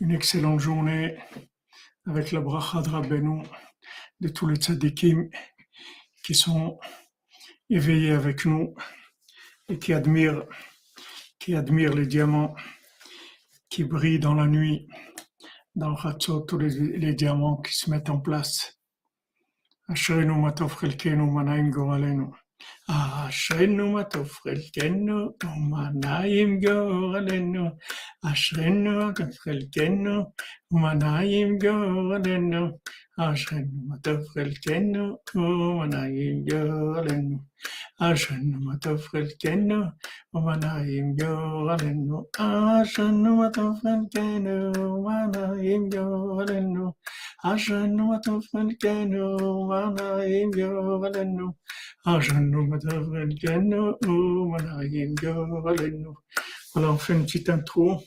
Une excellente journée avec la bracha de de tous les tzadikim qui sont éveillés avec nous et qui admirent, qui admirent les diamants qui brillent dans la nuit, dans le Hatzot, tous les, les diamants qui se mettent en place. Ashrenu matov chelkenu manaim goralenu. אשרינו מה טוב חלקנו ומנעים גורלנו אשרינו מה טוב חלקנו ומנעים גורלנו אשרינו מה טוב חלקנו ומנעים גורלנו אשרינו מה טוב חלקנו ומנעים גורלנו אשרינו מה טוב חלקנו ומנעים גורלנו אשרינו מה טוב חלקנו ומנעים גורלנו אשרינו Voilà, oh, on fait une petite intro.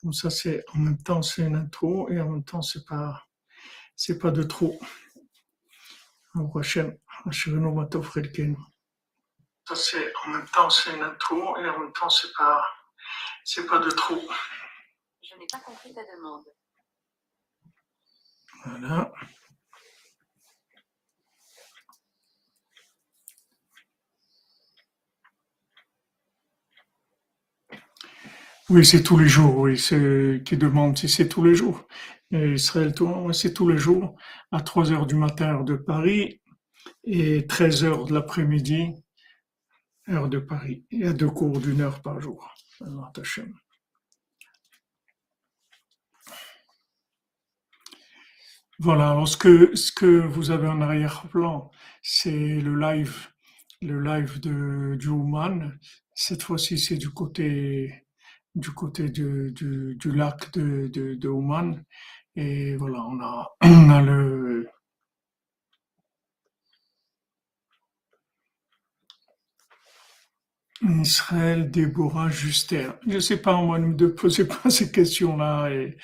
Comme ça, c'est en même temps, c'est une intro et en même temps, c'est pas, c'est pas de trop. Au prochain, Ça, c'est en même temps, c'est une intro et en même temps, c'est pas, c'est pas de trop. Je n'ai pas compris ta demande. Voilà. Oui, c'est tous les jours, oui, c'est qui demande si c'est tous les jours. Et Israël c'est tous les jours, à 3 heures du matin, heure de Paris, et 13 heures de l'après-midi, heure de Paris. Il y a deux cours d'une heure par jour. Voilà, alors ce que, ce que vous avez en arrière-plan, c'est le live, le live de, du. Cette fois-ci, c'est du côté, du côté du, du, lac de, de, de. Et voilà, on a, on a le, Israël, Déborah, Juster. Je sais pas, moi, ne me posez pas ces questions-là. Et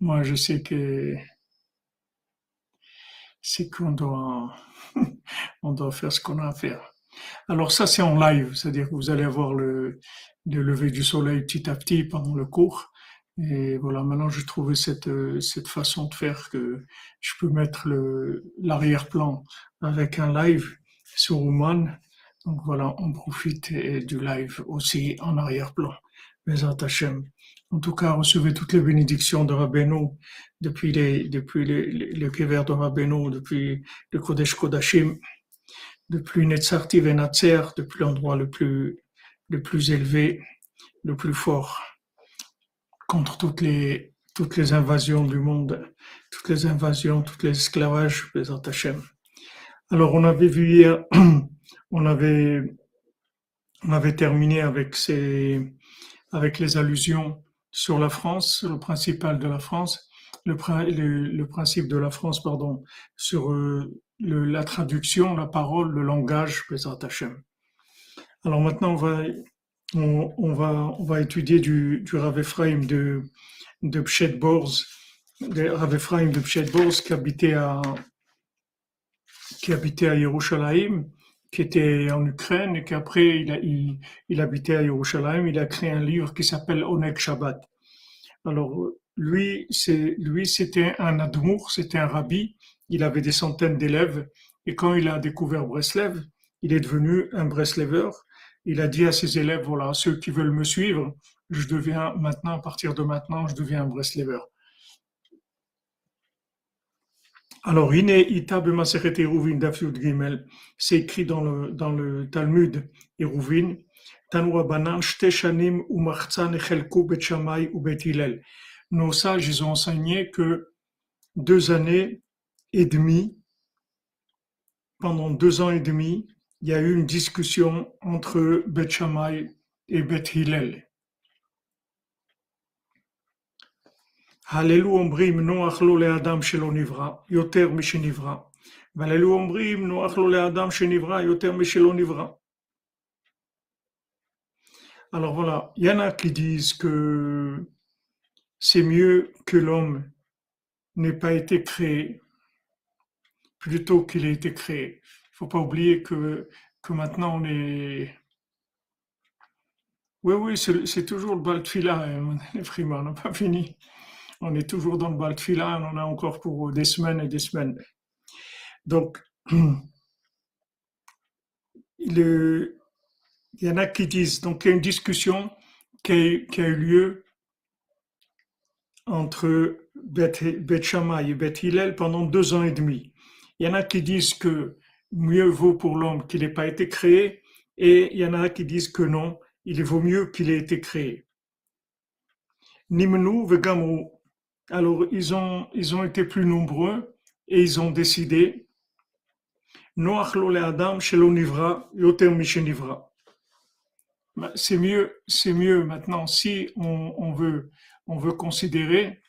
moi, je sais que c'est qu'on doit, on doit faire ce qu'on a à faire. Alors ça, c'est en live, c'est-à-dire que vous allez avoir le, le lever du soleil petit à petit pendant le cours. Et voilà, maintenant j'ai trouvé cette, euh, cette façon de faire que je peux mettre l'arrière-plan avec un live sur Ouman. Donc voilà, on profite du live aussi en arrière-plan. Bezat Hashem. En tout cas, recevez toutes les bénédictions de Rabbeinu depuis les, depuis les, les, le Kever de Rabbeinu, depuis le Kodesh Kodashim, depuis Netzarti Venatzer, depuis l'endroit le plus, le plus élevé, le plus fort, contre toutes les, toutes les invasions du monde, toutes les invasions, tous les esclavages, Hashem. Alors, on avait vu hier, on avait, on avait terminé avec ces, avec les allusions sur la France, le principal de la France, le, le, le principe de la France, pardon, sur euh, la traduction, la parole, le langage, Bezat Hashem. Alors maintenant, on va, on, va, on va étudier du, du Rav Ephraim de, de Pshet Borz, Rav Ephraim de Pshet Borz qui habitait à, qui habitait à Yerushalayim, qui était en Ukraine et qu'après il, a- il, il habitait à Yerushalayim. Il a créé un livre qui s'appelle Oneg Shabbat. Alors lui, c'est lui, c'était un admour, c'était un rabbi. Il avait des centaines d'élèves et quand il a découvert Breslev, il est devenu un Breslever. Il a dit à ses élèves voilà, ceux qui veulent me suivre, je deviens maintenant à partir de maintenant, je deviens un Breslever. Alors, Ine Ita B'Masechet Eruvin Daf Yud Gimel, c'est écrit dans le, dans le Talmud Eruvin. Nos sages, ils ont enseigné que deux années et demie, pendant deux ans et demi, il y a eu une discussion entre Bet Shammai et Bet Hillel. הללו אומרים נוח לו לאדם שלא נברא, יותר משנברא. והללו אומרים נוח לו לאדם שנברא, יותר משלא נברא. Alors voilà, il y en a qui disent que c'est mieux que l'homme n'ait pas été créé plutôt qu'il ait été créé. Faut pas oublier que, que maintenant on est, Oui, oui, c'est toujours le bal de fila, euh, les frimas, on n'a pas fini. On est toujours dans le bal de fila, on en a encore pour des semaines et des semaines. Donc, il y en a qui disent, donc il y a une discussion qui a, eu lieu entre Beth, Beth et Beth Hillel pendant deux ans et demi. Il y en a qui disent que mieux vaut pour l'homme qu'il n'ait pas été créé, et il y en a qui disent que non, il vaut mieux qu'il ait été créé. Nimnu. Alors ils ont, ils ont été plus nombreux et ils ont décidé. Ben, C'est mieux, c'est mieux maintenant si on, on veut, on veut considérer,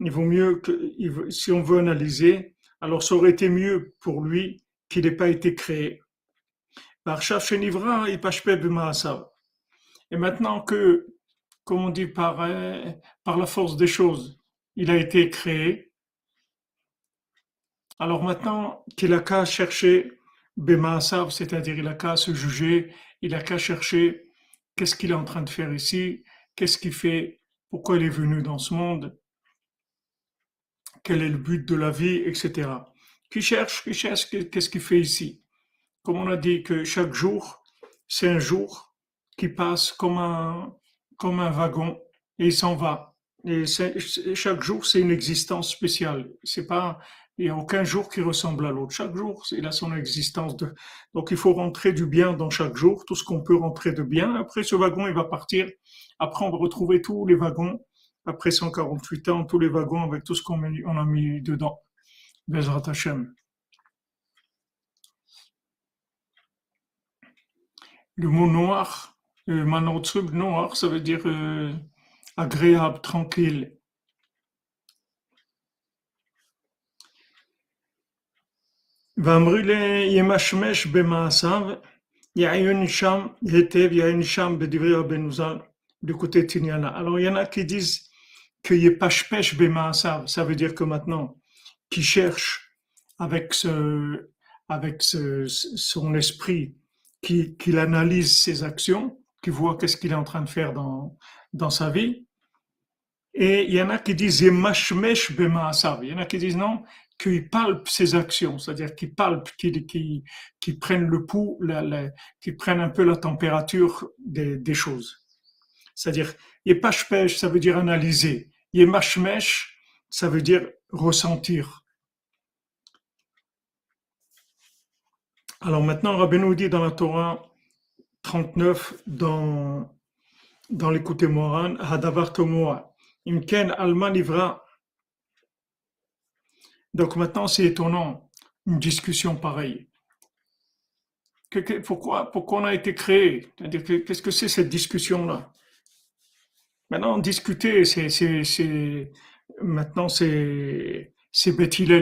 il vaut mieux que, si on veut analyser, alors ça aurait été mieux pour lui qu'il n'ait pas été créé. Et maintenant que, comme on dit, par, euh, par la force des choses, il a été créé, alors maintenant qu'il a qu'à chercher Bemaasav, c'est-à-dire il a qu'à se juger, il a qu'à chercher qu'est-ce qu'il est en train de faire ici, qu'est-ce qu'il fait, pourquoi il est venu dans ce monde, quel est le but de la vie, etc. Qui cherche, qui cherche, qu'est-ce qu'il fait ici? Comme on a dit que chaque jour, c'est un jour qui passe comme un, comme un wagon et il s'en va. Et chaque jour, c'est une existence spéciale. C'est pas, il n'y a aucun jour qui ressemble à l'autre. Chaque jour, il a son existence de, donc il faut rentrer du bien dans chaque jour, tout ce qu'on peut rentrer de bien. Après, ce wagon, il va partir. Après, on va retrouver tous les wagons. Après 148 ans, tous les wagons avec tout ce qu'on a mis dedans. Bezrat Hashem. Le mot noir, euh, Manotzrub, noir, ça veut dire euh, agréable, tranquille. ואמרי לימשמש במעשיו, יעיין שם היטב, יעיין שם בדברי רבנו ז"ל, du côté Tignana. Alors il y en a qui disent que Yepashpesh Bemaasav, ça veut dire que maintenant, qui cherche avec son esprit, qui, qu'il analyse ses actions, qui voit qu'est-ce qu'il est en train de faire dans, sa vie. Et il y en a qui disent Yemashmesh Bemaasav. Il y en a qui disent non, qu'il palpe ses actions, c'est-à-dire qu'il palpe, qu'il qu'il- qu'il prenne le pouls, la, la- qu'il prenne un peu la température des, choses. C'est-à-dire, Yepashpesh, ça veut dire analyser. Yemashmesh, ça veut dire ressentir. Alors maintenant, Rabbeinu dit dans la Torah 39, dans, dans l'écouté Moran, Hadavar Tomoa, Imken Alma. Donc maintenant, c'est étonnant, une discussion pareille. Pourquoi, pourquoi on a été créé? C'est-à-dire, que- qu'est-ce que c'est cette discussion-là? Maintenant, discuter, c'est, maintenant, c'est, c'est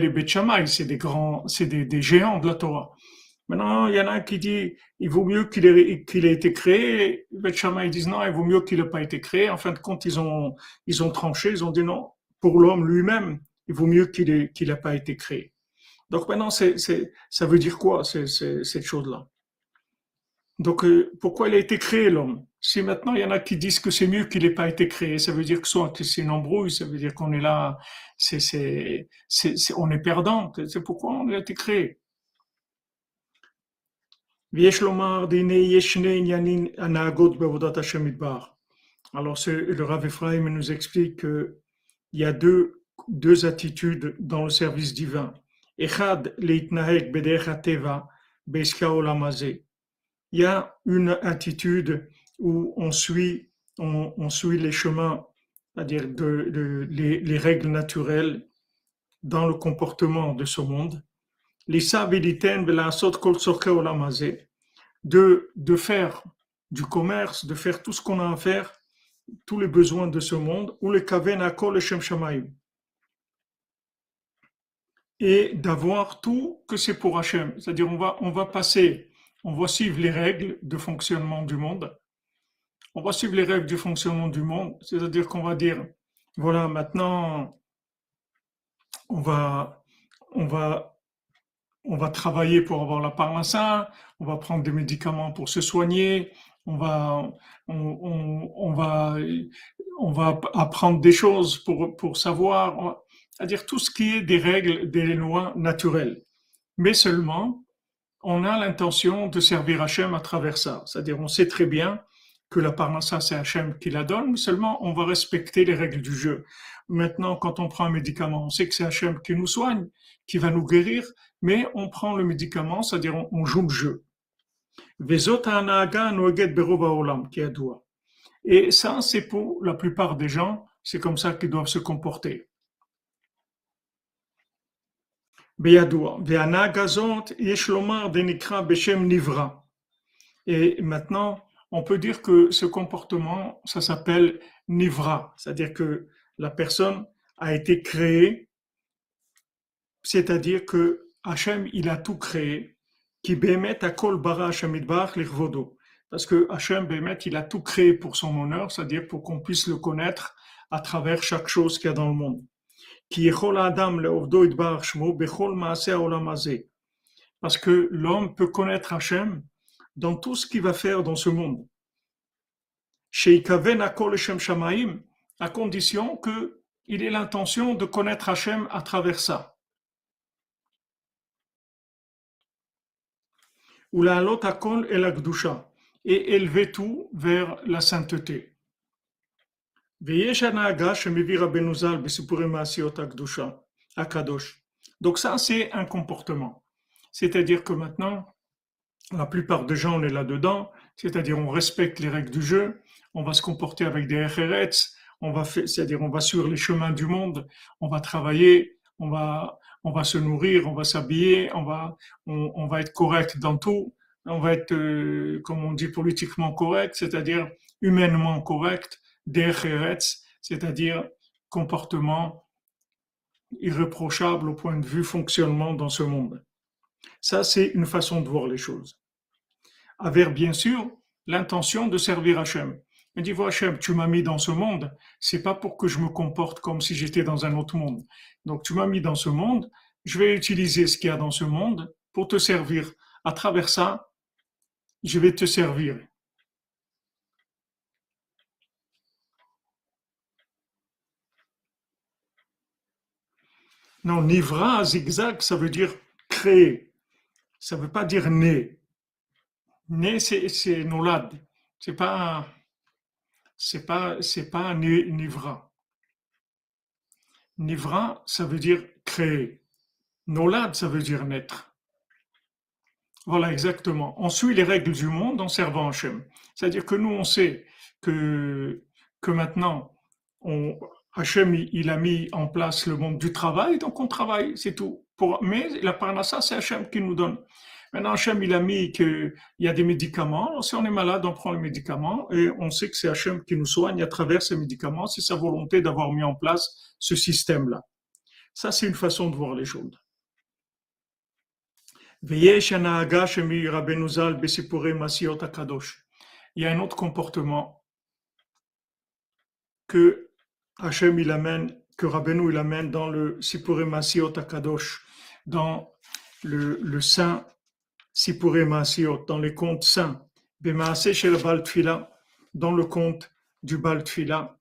et Beth c'est des grands, c'est des, des géants de la Torah. Maintenant, il y en a qui dit, il vaut mieux qu'il ait, été créé. Beth Shammai disent non, il vaut mieux qu'il n'ait pas été créé. En fin de compte, ils ont, ils ont tranché, ils ont dit non, pour l'homme lui-même, il vaut mieux qu'il ait, qu'il n'ait pas été créé. Donc maintenant, c'est, ça veut dire quoi, cette chose-là? Donc, euh, pourquoi il a été créé l'homme? Si maintenant il y en a qui disent que c'est mieux qu'il n'ait pas été créé, ça veut dire que soit c'est une embrouille, ça veut dire qu'on est là, c'est- on est perdant. C'est pourquoi on a été créé? ויש לומר, והנה יש שני עניינים הנהגות בעבודת השם יתברך. Alors, c'est- le Rav Ephraim nous explique qu'il y a deux, deux attitudes dans le service divin. Echad leitnahek bederech hateva be'eska olam hazeh. il y a une attitude où on suit, on, on suit les chemins, c'est-à-dire de, de- les, les règles naturelles dans le comportement de ce monde. de, de faire du commerce, de faire tout ce qu'on a à faire, tous les besoins de ce monde, ou le kaven akol le. Et d'avoir tout que c'est pour Hachem. C'est-à-dire, on va, on va passer, on va suivre les règles de fonctionnement du monde. On va suivre les règles du fonctionnement du monde. C'est-à-dire qu'on va dire, voilà, maintenant, on va, on va, on va travailler pour avoir la parnassa, on va prendre des médicaments pour se soigner, on va, on, va, on va apprendre des choses pour, pour savoir, c'est-à-dire tout ce qui est des règles, des lois naturelles. Mais seulement, on a l'intention de servir Hachem à travers ça. C'est-à-dire, on sait très bien que la parnassa, c'est Hachem qui la donne, mais seulement on va respecter les règles du jeu. Maintenant, quand on prend un médicament, on sait que c'est Hachem qui nous soigne, qui va nous guérir, mais on prend le médicament, c'est-à-dire on, joue le jeu. Et ça, c'est pour la plupart des gens, c'est comme ça qu'ils doivent se comporter. Et maintenant, on peut dire que ce comportement, ça s'appelle nivra, c'est-à-dire que la personne a été créée, c'est-à-dire que Hachem, il a tout créé, qui bémet à kol bara parce que Hachem bémet, il a tout créé pour son honneur, c'est-à-dire pour qu'on puisse le connaître à travers chaque chose qu'il y a dans le monde. Parce que l'homme peut connaître Hachem dans tout ce qu'il va faire dans ce monde. À condition qu'il ait l'intention de connaître Hachem à travers ça. Ou la akol et la et élever tout vers la sainteté. Donc ça, c'est un comportement. C'est-à-dire que maintenant, la plupart des gens, on est là-dedans, c'est-à-dire on respecte les règles du jeu, on va se comporter avec des RRS, on va c'est-à-dire on va sur les chemins du monde, on va travailler, on va, on va se nourrir, on va s'habiller, on va, on, va être correct dans tout, on va être, euh, comme on dit, politiquement correct, c'est-à-dire humainement correct, RRS, c'est-à-dire comportement irréprochable au point de vue fonctionnement dans ce monde. Ça, c'est une façon de voir les choses avec bien sûr l'intention de servir Hachem. Dit, Hachem, tu m'as mis dans ce monde, c'est pas pour que je me comporte comme si j'étais dans un autre monde. Donc tu m'as mis dans ce monde, je vais utiliser ce qu'il y a dans ce monde pour te servir. À travers ça, je vais te servir. Non, nivra, zigzag, ça veut dire créer. Ça ne veut pas dire né. Né, c'est nolad. C'est pas, c'est pas, c'est pas nivra. Nivra, ça veut dire créer. Nolad, ça veut dire naître. Voilà, exactement. On suit les règles du monde en servant Hachem. C'est-à-dire que nous, on sait que, que maintenant, on, Hachem, il a mis en place le monde du travail, donc on travaille, c'est tout. Mais la parnassa, c'est Hachem qui nous donne. Maintenant, Hachem, il a mis qu'il y a des médicaments. Si on est malade, on prend les médicaments et on sait que c'est Hachem qui nous soigne à travers ces médicaments. C'est sa volonté d'avoir mis en place ce système-là. Ça, c'est une façon de voir les choses. Il y a un autre comportement que Hachem il amène, que Rabbeinu il amène dans le Sipure Masiot Akadosh, dans le, le saint Sipure Masiot, dans les contes saints, Bemaase chez le Baltfila, dans le conte du Baltfila,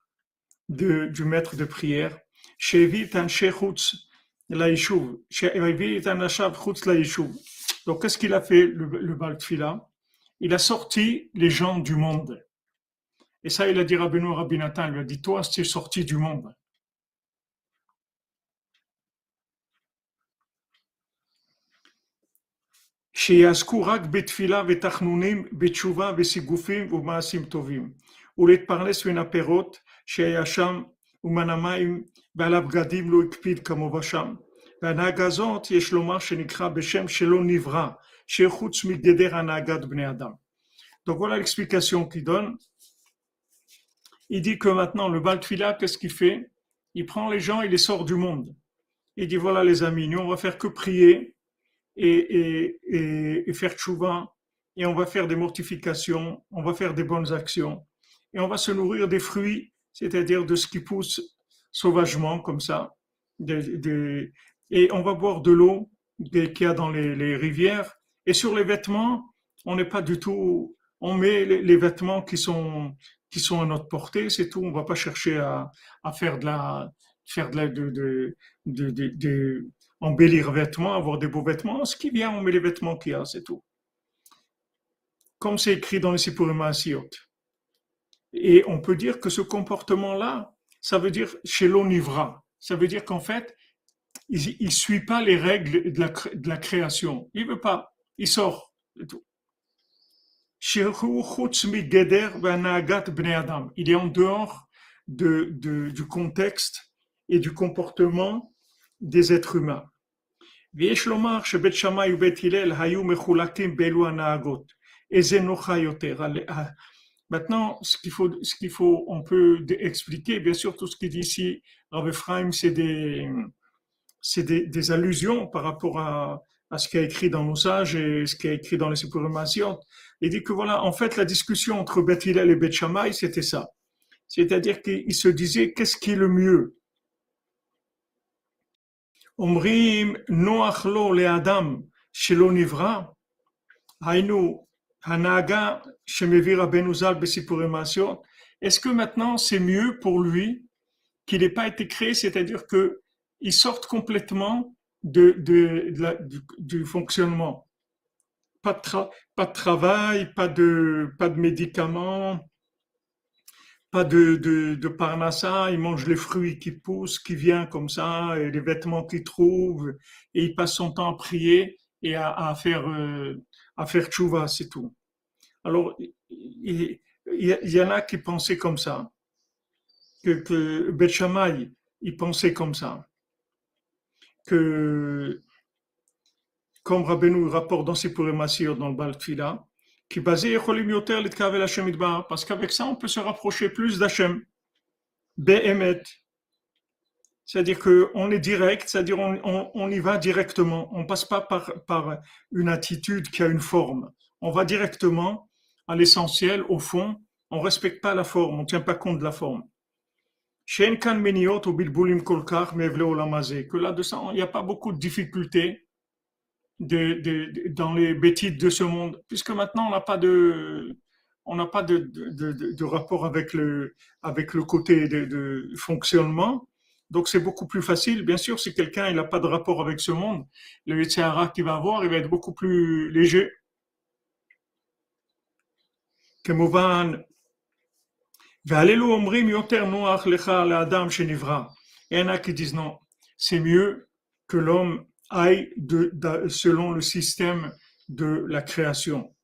de, du maître de prière, Shevit an Shechutz Laïchouv, Shevit an Ashav Chutz Laïchouv. Donc, qu'est-ce qu'il a fait, le, le Baltfila Il a sorti les gens du monde. Et ça, il a dit à Benoît Rabinatan, il lui a dit, toi, tu es sorti du monde. שיעסקו רק בתפילה ותחנונים, בתשובה וסיגופים ובמעשים טובים, ולהתפרנס מן הפירות שהיה שם ומן המים ועל הבגדים לא הקפיד כמובן שם. והנהגה הזאת יש לומר שנקרא בשם שלא נברא, שחוץ מגדר הנהגת בני אדם. Donc voilà l'explication qu'il donne. Il dit que maintenant le Baltfila, qu'est-ce qu'il fait Il prend les gens, il les sort du monde. Il dit voilà les amis, nous on va faire que prier, et, faire tchouva, et on va faire des mortifications, on va faire des bonnes actions, et on va se nourrir des fruits, c'est-à-dire de ce qui pousse sauvagement comme ça, et on va boire de l'eau qu'il y a dans les, rivières, et sur les vêtements, on n'est pas du tout on met les, vêtements qui sont qui sont à notre portée, c'est tout. On va pas chercher à, à faire de la faire de embellir vêtements, avoir des beaux vêtements. Ce qui vient, on met les vêtements qu'il y a, c'est tout. Comme c'est écrit dans les Sipurim. Et on peut dire que ce comportement-là, ça veut dire chez l'onivra. Ça veut dire qu'en fait, il ne suit pas les règles de la, création. Il veut pas. Il sort. C'est tout. Il est en dehors de, de, du contexte et du comportement des êtres humains. Ah. Maintenant, ce qu'il faut, ce qu'il faut, on peut expliquer, bien sûr, tout ce qu'il dit ici, Rabbi Ephraim, c'est des, c'est des, allusions par rapport à, à ce qu'il a écrit dans nos sages et ce qu'il a écrit dans les supprimations. Il dit que voilà, en fait, la discussion entre Beth Hillel et Beth Shammai, c'était ça. C'est-à-dire qu'il se disait, qu'est-ce qui est le mieux? אומרים נוח לו לאדם שלא נברא, היינו הנהגה שמביא רבנו ז"ל בסיפורי מעשיות, est-ce que maintenant c'est mieux pour lui qu'il n'ait pas été créé, c'est-à-dire qu'il sorte complètement de, de, de la, du, du, fonctionnement pas de, tra pas de travail, pas de, pas de médicaments, pas de, de, de parnassa, il mange les fruits qui poussent, qui viennent comme ça, et les vêtements qu'il trouve, et il passe son temps à prier et à, à faire, euh, à faire tchouva, c'est tout. Alors, il, il, y en a qui pensaient comme ça, que, que Bet Shammai, il pensait comme ça, que, comme Rabbeinu rapporte dans ses Purim dans le Baal Tfila, qui basé parce qu'avec ça, on peut se rapprocher plus d'Hachem. Be'emet. C'est-à-dire qu'on est direct, c'est-à-dire on, y va directement. On passe pas par, une attitude qui a une forme. On va directement à l'essentiel, au fond. On respecte pas la forme, on tient pas compte de la forme. Que là-dedans, il n'y a pas beaucoup de difficultés de, de, dans les bêtises de ce monde, puisque maintenant on n'a pas de, on n'a pas de, de, de, rapport avec le, avec le côté de, fonctionnement. Donc c'est beaucoup plus facile. Bien sûr, si quelqu'un n'a pas de rapport avec ce monde, le Yitzhara qu'il va avoir, il va être beaucoup plus léger. כמובן, והללו אומרים יותר נוח לך לאדם שנברא. Il y en a qui disent non, c'est mieux que l'homme aille selon le système de la création.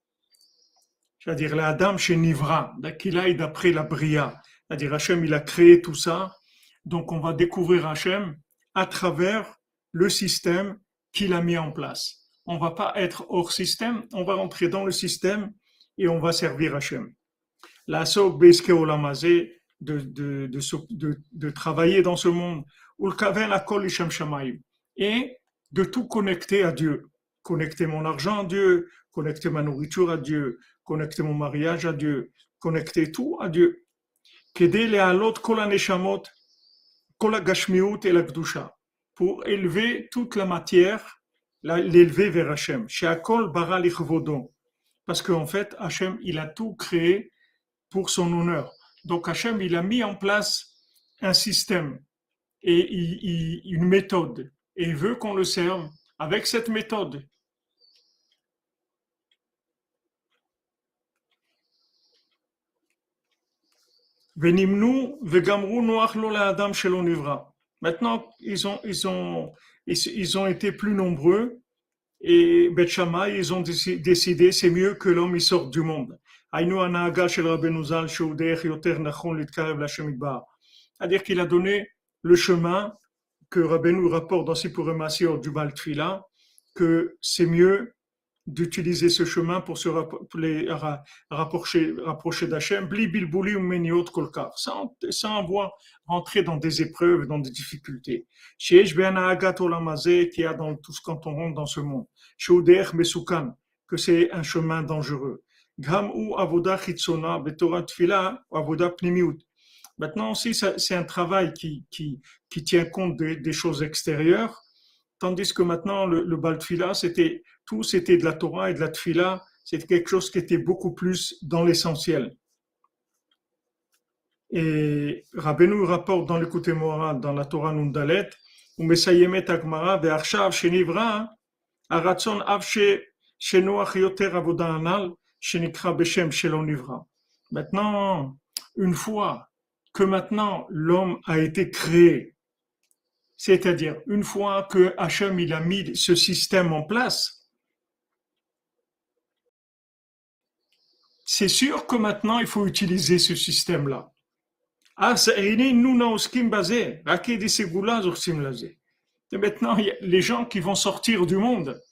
C'est-à-dire l'Adam chez Nivra, qu'il aille d'après la Bria. C'est-à-dire Hachem, il a créé tout ça. Donc on va découvrir Hachem à travers le système qu'il a mis en place. On va pas être hors système, on va rentrer dans le système et on va servir Hachem. La Beske Olamazé, de, de, de, de, de travailler dans ce monde. Et de tout connecter à Dieu. Connecter mon argent à Dieu, connecter ma nourriture à Dieu, connecter mon mariage à Dieu, connecter tout à Dieu. Pour élever toute la matière, l'élever vers Hachem. Parce qu'en fait, Hachem, il a tout créé pour son honneur. Donc Hachem, il a mis en place un système et une méthode et veut qu'on le serve avec cette méthode. Maintenant, ils ont, ils ont, ils ont été plus nombreux et Bet ils ont décidé, c'est mieux que l'homme il sorte du monde. C'est-à-dire qu'il a donné le chemin que Rabbeinu rapporte dans ses Purimasiot du Baal que c'est mieux d'utiliser ce chemin pour se rapprocher, rapprocher d'Hachem, sans, avoir rentrer dans des épreuves, dans des difficultés. Chez qui a dans tout ce quand on rentre dans ce monde. Chez Mesukan, que c'est un chemin dangereux. Gam avoda chitzona, betorat tfila, avoda. Maintenant aussi, c'est un travail qui, qui, qui tient compte des, choses extérieures, tandis que maintenant, le, le bal c'était tout, c'était de la Torah et de la tfila, C'était quelque chose qui était beaucoup plus dans l'essentiel. Et Rabbeinu rapporte dans l'écoute moral, dans la Torah Nundalet, Shelonivra. Maintenant, une fois que maintenant l'homme a été créé, c'est-à-dire une fois que Hachem il a mis ce système en place, c'est sûr que maintenant il faut utiliser ce système-là. Et maintenant, les gens qui vont sortir du monde,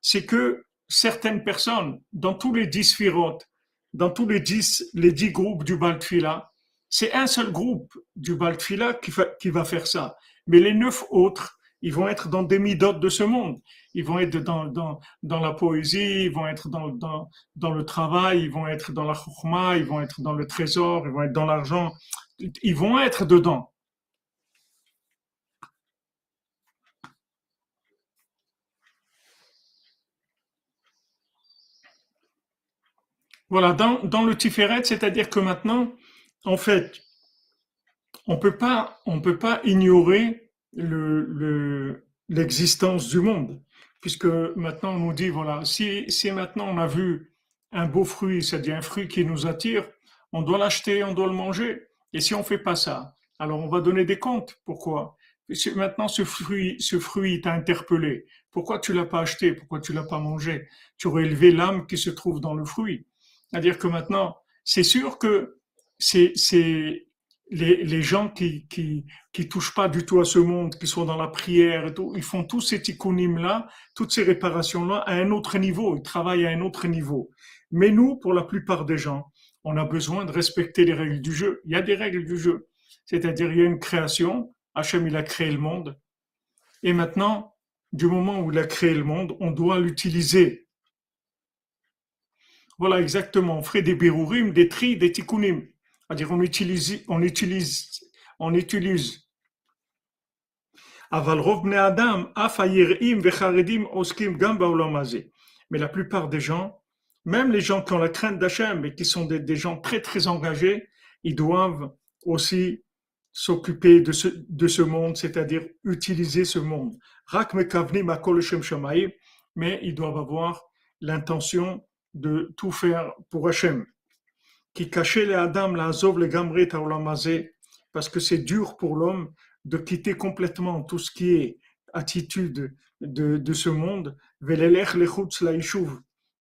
c'est que certaines personnes, dans tous les dix firotes, dans tous les dix, les dix groupes du Baltfila, c'est un seul groupe du Baltfila qui, qui va faire ça. Mais les neuf autres, ils vont être dans des midotes de ce monde. Ils vont être dans, dans, dans la poésie, ils vont être dans, dans, dans le travail, ils vont être dans la chokhma, ils vont être dans le trésor, ils vont être dans l'argent ils vont être dedans. Voilà, dans, le Tiferet, c'est-à-dire que maintenant, en fait, on peut pas, on peut pas ignorer le, l'existence du monde, puisque maintenant on nous dit, voilà, si, si maintenant on a vu un beau fruit, c'est-à-dire un fruit qui nous attire, on doit l'acheter, on doit le manger. Et si on fait pas ça, alors on va donner des comptes. Pourquoi? Maintenant, ce fruit, ce fruit t'a interpellé. Pourquoi tu l'as pas acheté? Pourquoi tu l'as pas mangé? Tu aurais élevé l'âme qui se trouve dans le fruit. C'est-à-dire que maintenant, c'est sûr que c'est les, les gens qui, qui touchent pas du tout à ce monde, qui sont dans la prière et tout, ils font tous ces ticounim là, toutes ces réparations là à un autre niveau. Ils travaillent à un autre niveau. Mais nous, pour la plupart des gens, on a besoin de respecter les règles du jeu. Il y a des règles du jeu. C'est-à-dire, il y a une création. Hachem, il a créé le monde. Et maintenant, du moment où il a créé le monde, on doit l'utiliser. Voilà, exactement. On ferait des birurim, des tri, des tikkunim. C'est-à-dire, on utilise, on utilise, on utilise. Mais la plupart des gens, même les gens qui ont la crainte d'Hachem et qui sont des, gens très très engagés, ils doivent aussi s'occuper de ce, de ce monde, c'est-à-dire utiliser ce monde. Mais ils doivent avoir l'intention de tout faire pour Hachem. Qui cachait les Adam, la Azov, le Gamret, parce que c'est dur pour l'homme de quitter complètement tout ce qui est attitude de, de ce monde,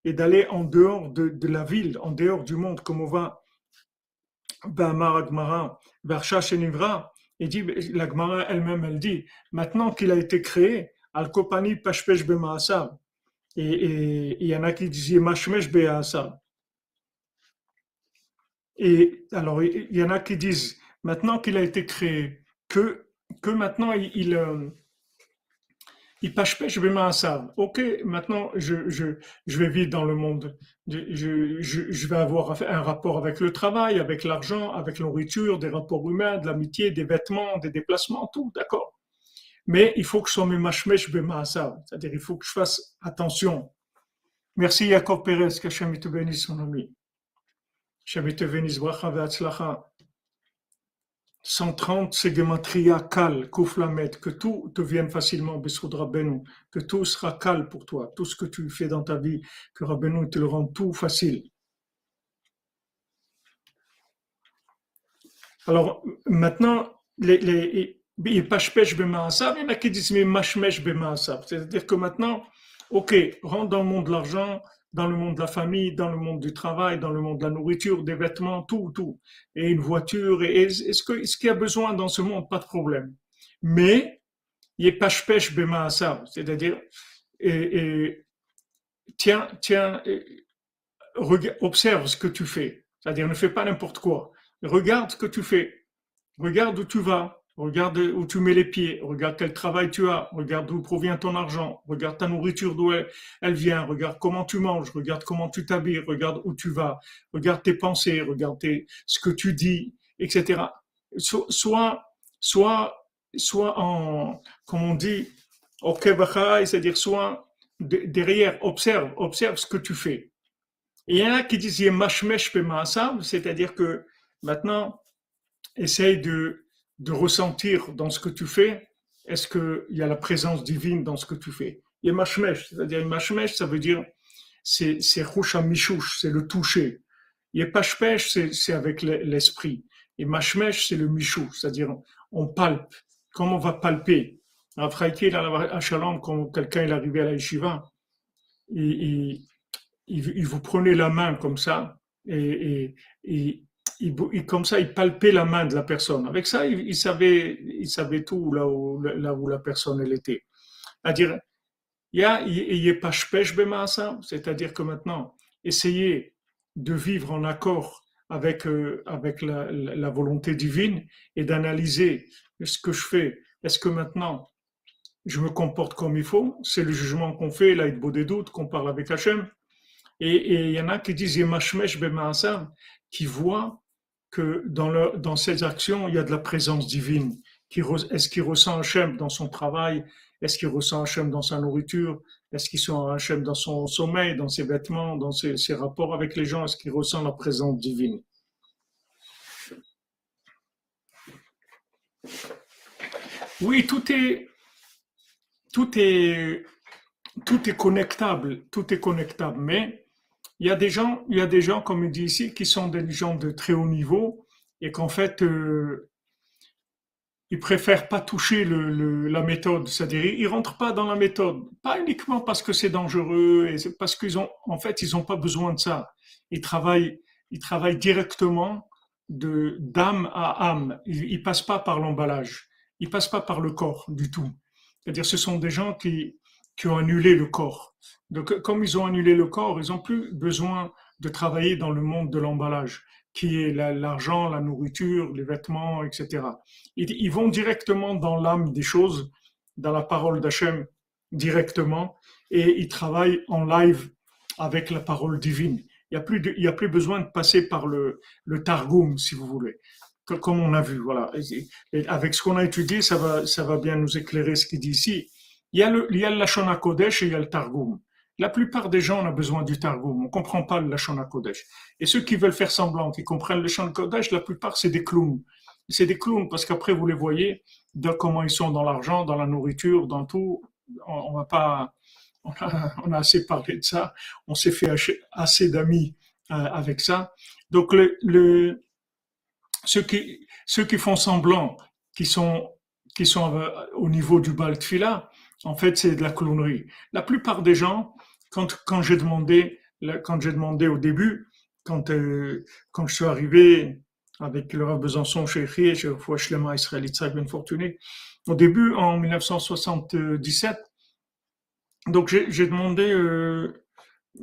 et d'aller en dehors de, la ville, en dehors du monde, comme on va et dit, la Gemara elle-même, elle dit, maintenant qu'il a été créé, al kopani pashpesh. Et il y en a qui disent mashmesh be'asav. Et alors, il y en a qui disent, maintenant qu'il a été créé, que, que maintenant il, il, euh, il je vais Ok, maintenant je, je, je vais vivre dans le monde. Je, je, je vais avoir un rapport avec le travail, avec l'argent, avec la nourriture, des rapports humains, de l'amitié, des vêtements, des déplacements, tout, d'accord. Mais il faut que je sois mashmesh c'est-à-dire il faut que je fasse attention. Merci Jacob Pérez, qu'Hachem te bénisse, mon ami. Te bénisse, bracha 130, c'est Gematria Kal, Kouflamet, que tout te vienne facilement, Bessoud que tout sera cal pour toi, tout ce que tu fais dans ta vie, que Rabbeinu te le rende tout facile. Alors, maintenant, les, les, il y en a qui disent, mais Mashmesh c'est-à-dire que maintenant, ok, rentre dans le monde de l'argent, dans le monde de la famille, dans le monde du travail, dans le monde de la nourriture, des vêtements, tout, tout. Et une voiture, et, que, ce qu'il y a besoin dans ce monde? Pas de problème. Mais, il y a pêche bema ça, c'est-à-dire, et, tiens, tiens, observe ce que tu fais. C'est-à-dire, ne fais pas n'importe quoi. Regarde ce que tu fais. Regarde où tu vas. Regarde où tu mets les pieds, regarde quel travail tu as, regarde d'où provient ton argent, regarde ta nourriture d'où elle, vient, regarde comment tu manges, regarde comment tu t'habilles, regarde où tu vas, regarde tes pensées, regarde ce que tu dis, etc. Soit, soit, soit en, comme on dit, c'est-à-dire soit derrière, observe, observe ce que tu fais. Il y en a qui disent c'est-à-dire que maintenant, essaye de, de ressentir dans ce que tu fais, est-ce qu'il y a la présence divine dans ce que tu fais? Et mashmesh, c'est-à-dire mashmesh, ça veut dire c'est c'est mishouch, c'est le toucher. Et pashpesh, c'est avec l'esprit. Et mashmesh, c'est le michou, c'est-à-dire on palpe. Comment on va palper? À Fraïké, à Shalom, quand quelqu'un est arrivé à la yeshiva, il, il, vous prenait la main comme ça, et, et, comme ça, il palpait la main de la personne. Avec ça, il, savait, il savait tout là où, là où la personne elle était. C'est-à-dire, il y a, il pas c'est-à-dire que maintenant, essayez de vivre en accord avec, euh, avec la, volonté divine et d'analyser ce que je fais. Est-ce que maintenant je me comporte comme il faut? C'est le jugement qu'on fait, là, il des doutes, qu'on parle avec Hachem. Et il y en a qui disent qui voient que dans, leur, dans ces actions, il y a de la présence divine. Est-ce qu'il ressent Hachem dans son travail? Est-ce qu'il ressent Hachem dans sa nourriture? Est-ce qu'il ressent Hachem dans son sommeil, dans ses vêtements, dans ses, ses rapports avec les gens? Est-ce qu'il ressent la présence divine? Oui, tout est, tout est, tout est connectable, tout est connectable, mais il y a des gens, il y a des gens, comme il dit ici, qui sont des gens de très haut niveau et qu'en fait, euh, ils préfèrent pas toucher la méthode, c'est-à-dire ils rentrent pas dans la méthode, pas uniquement parce que c'est dangereux et parce qu'ils ont, en fait, ils ont pas besoin de ça. Ils travaillent, ils travaillent directement de d'âme à âme. Ils, ils passent pas par l'emballage, ils passent pas par le corps du tout. C'est-à-dire, ce sont des gens qui qui ont annulé le corps. Donc, comme ils ont annulé le corps, ils n'ont plus besoin de travailler dans le monde de l'emballage, qui est l'argent, la, nourriture, les vêtements, etc. Ils, vont directement dans l'âme des choses, dans la parole d'Hachem directement, et ils travaillent en live avec la parole divine. Il n'y a, plus besoin de passer par le, le Targum, si vous voulez comme on a vu, voilà. Avec ce qu'on a étudié, ça va bien nous éclairer ce qu'il dit ici. Il y a le, il y a Kodesh et il y a le Targum. La plupart des gens ont besoin du Targum. On comprend pas le Lashon Kodesh. Et ceux qui veulent faire semblant qu'ils comprennent le Lashon Kodesh, la plupart c'est des clowns. C'est des clowns parce qu'après vous les voyez de comment ils sont dans l'argent, dans la nourriture, dans tout. On, va pas, on a, assez parlé de ça. On s'est fait assez d'amis euh, avec ça. Donc ceux qui, ceux qui font semblant, qui sont, qui sont euh, au niveau du Baltfila, en fait, c'est de la clownerie. La plupart des gens, quand, quand j'ai demandé, quand j'ai demandé au début, quand, euh, quand je suis arrivé avec le Rav Besançon chez Rie, chez Fouachlema Israël Yitzhak Ben Fortuné, au début, en 1977, donc j'ai demandé, euh,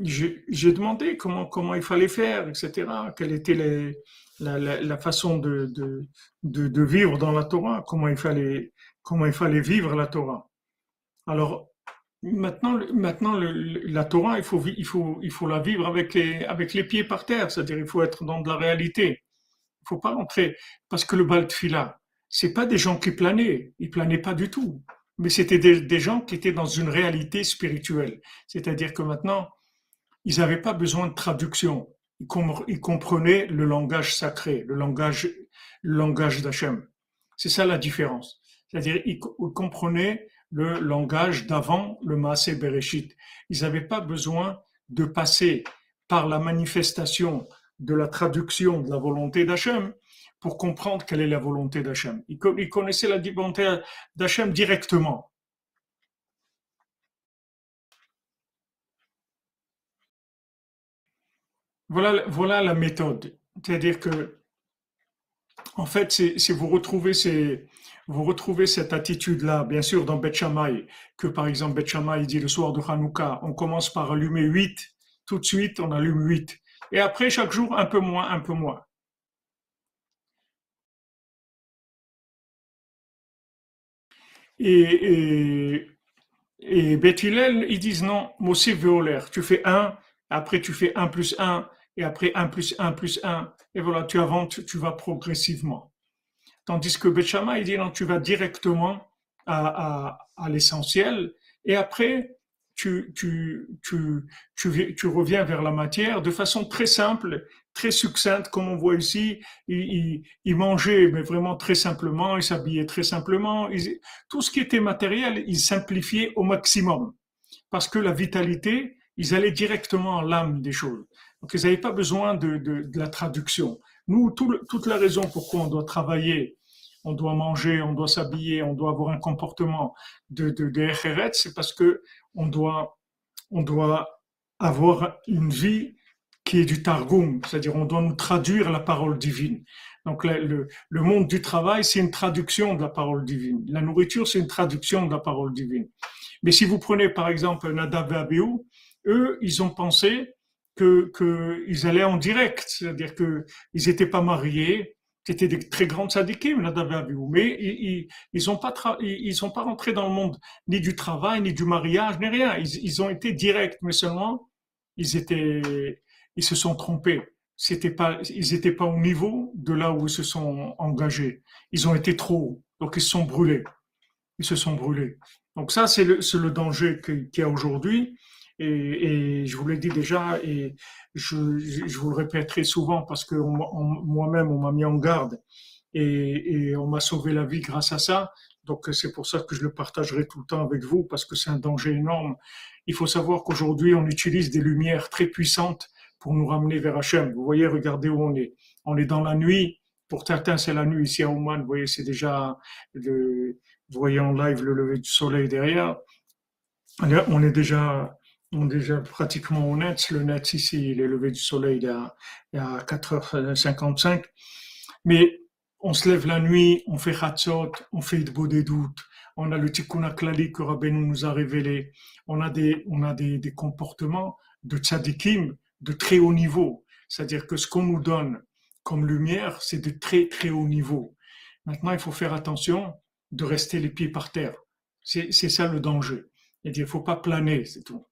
j'ai demandé comment, comment il fallait faire, etc., quelle était les, la, la, la, façon de, de, de, de, vivre dans la Torah, comment il fallait, comment il fallait vivre la Torah. Alors, maintenant, maintenant la Torah, il faut, il, faut, il faut la vivre avec les, avec les pieds par terre, c'est-à-dire il faut être dans de la réalité. Il faut pas rentrer, parce que le Bal Tfila, c'est pas des gens qui planaient, ils planaient pas du tout, mais c'était des, des gens qui étaient dans une réalité spirituelle. C'est-à-dire que maintenant, ils n'avaient pas besoin de traduction. Ils, comprenaient le langage sacré, le langage, langage d'Hachem. C'est ça la différence. C'est-à-dire, ils comprenaient le langage d'avant le Maasé Bereshit. Ils n'avaient pas besoin de passer par la manifestation de la traduction de la volonté d'Hachem pour comprendre quelle est la volonté d'Hachem. Ils connaissaient la volonté d'Hachem directement. Voilà, voilà la méthode. C'est-à-dire que, en fait, si vous retrouvez cette attitude-là, bien sûr, dans Beth que par exemple Beth dit le soir de Hanouka, on commence par allumer 8, tout de suite on allume 8. Et après, chaque jour, un peu moins, un peu moins. Et, et, et Beth ils disent non, Mosé Véolaire, tu fais 1, après tu fais 1 plus 1, et après 1 plus 1 plus 1, et voilà, tu avances, tu vas progressivement. Tandis que Bechama, il dit non, tu vas directement à, à, à l'essentiel et après, tu, tu, tu, tu, reviens vers la matière de façon très simple, très succincte, comme on voit ici. Il, il, mangeait, mais vraiment très simplement, il s'habillait très simplement. tout ce qui était matériel, il simplifiait au maximum. Parce que la vitalité, ils allaient directement à l'âme des choses. Donc, ils n'avaient pas besoin de, de, la traduction. Nous, tout toute la raison pourquoi on doit travailler, on doit manger, on doit s'habiller, on doit avoir un comportement de, de, de c'est parce que on doit, on doit avoir une vie qui est du Targum, c'est-à-dire on doit nous traduire la parole divine. Donc le, le monde du travail, c'est une traduction de la parole divine. La nourriture, c'est une traduction de la parole divine. Mais si vous prenez par exemple Nadav et eux, ils ont pensé que qu'ils allaient en direct, c'est-à-dire que ils n'étaient pas mariés, c'était des très grandes sadikim, mais ils ils ont pas ils sont pas rentrés dans le monde ni du travail ni du mariage ni rien. Ils, ils ont été directs, mais seulement ils étaient ils se sont trompés. C'était pas, ils n'étaient pas au niveau de là où ils se sont engagés. Ils ont été trop hauts, donc ils se sont brûlés. Ils se sont brûlés. Donc ça, c'est le, le, danger qu'il y a aujourd'hui. Et, je vous l'ai dit déjà, et je, je, vous le répéterai souvent parce que moi-même, on m'a mis en garde et, on m'a sauvé la vie grâce à ça. Donc c'est pour ça que je le partagerai tout le temps avec vous parce que c'est un danger énorme. Il faut savoir qu'aujourd'hui, on utilise des lumières très puissantes pour nous ramener vers Hachem. Vous voyez, regardez où on est. On est dans la nuit. Pour certains, c'est la nuit ici à Oman. Vous voyez, c'est déjà le, vous voyez en live le lever du soleil derrière. On est déjà, déjà pratiquement au net. Le net ici, il est levé du soleil il a 4h55. Mais on se lève la nuit, on fait Hatzot, on fait beau des doutes, on a le Tikkun Klali que Rabbeinu nous a révélé, on a des, on a des, des comportements de tzadikim de très haut niveau. C'est-à-dire que ce qu'on nous donne comme lumière, c'est de très très haut niveau. Maintenant, il faut faire attention de rester les pieds par terre. C'est ça le danger. Il ne faut pas planer, c'est tout.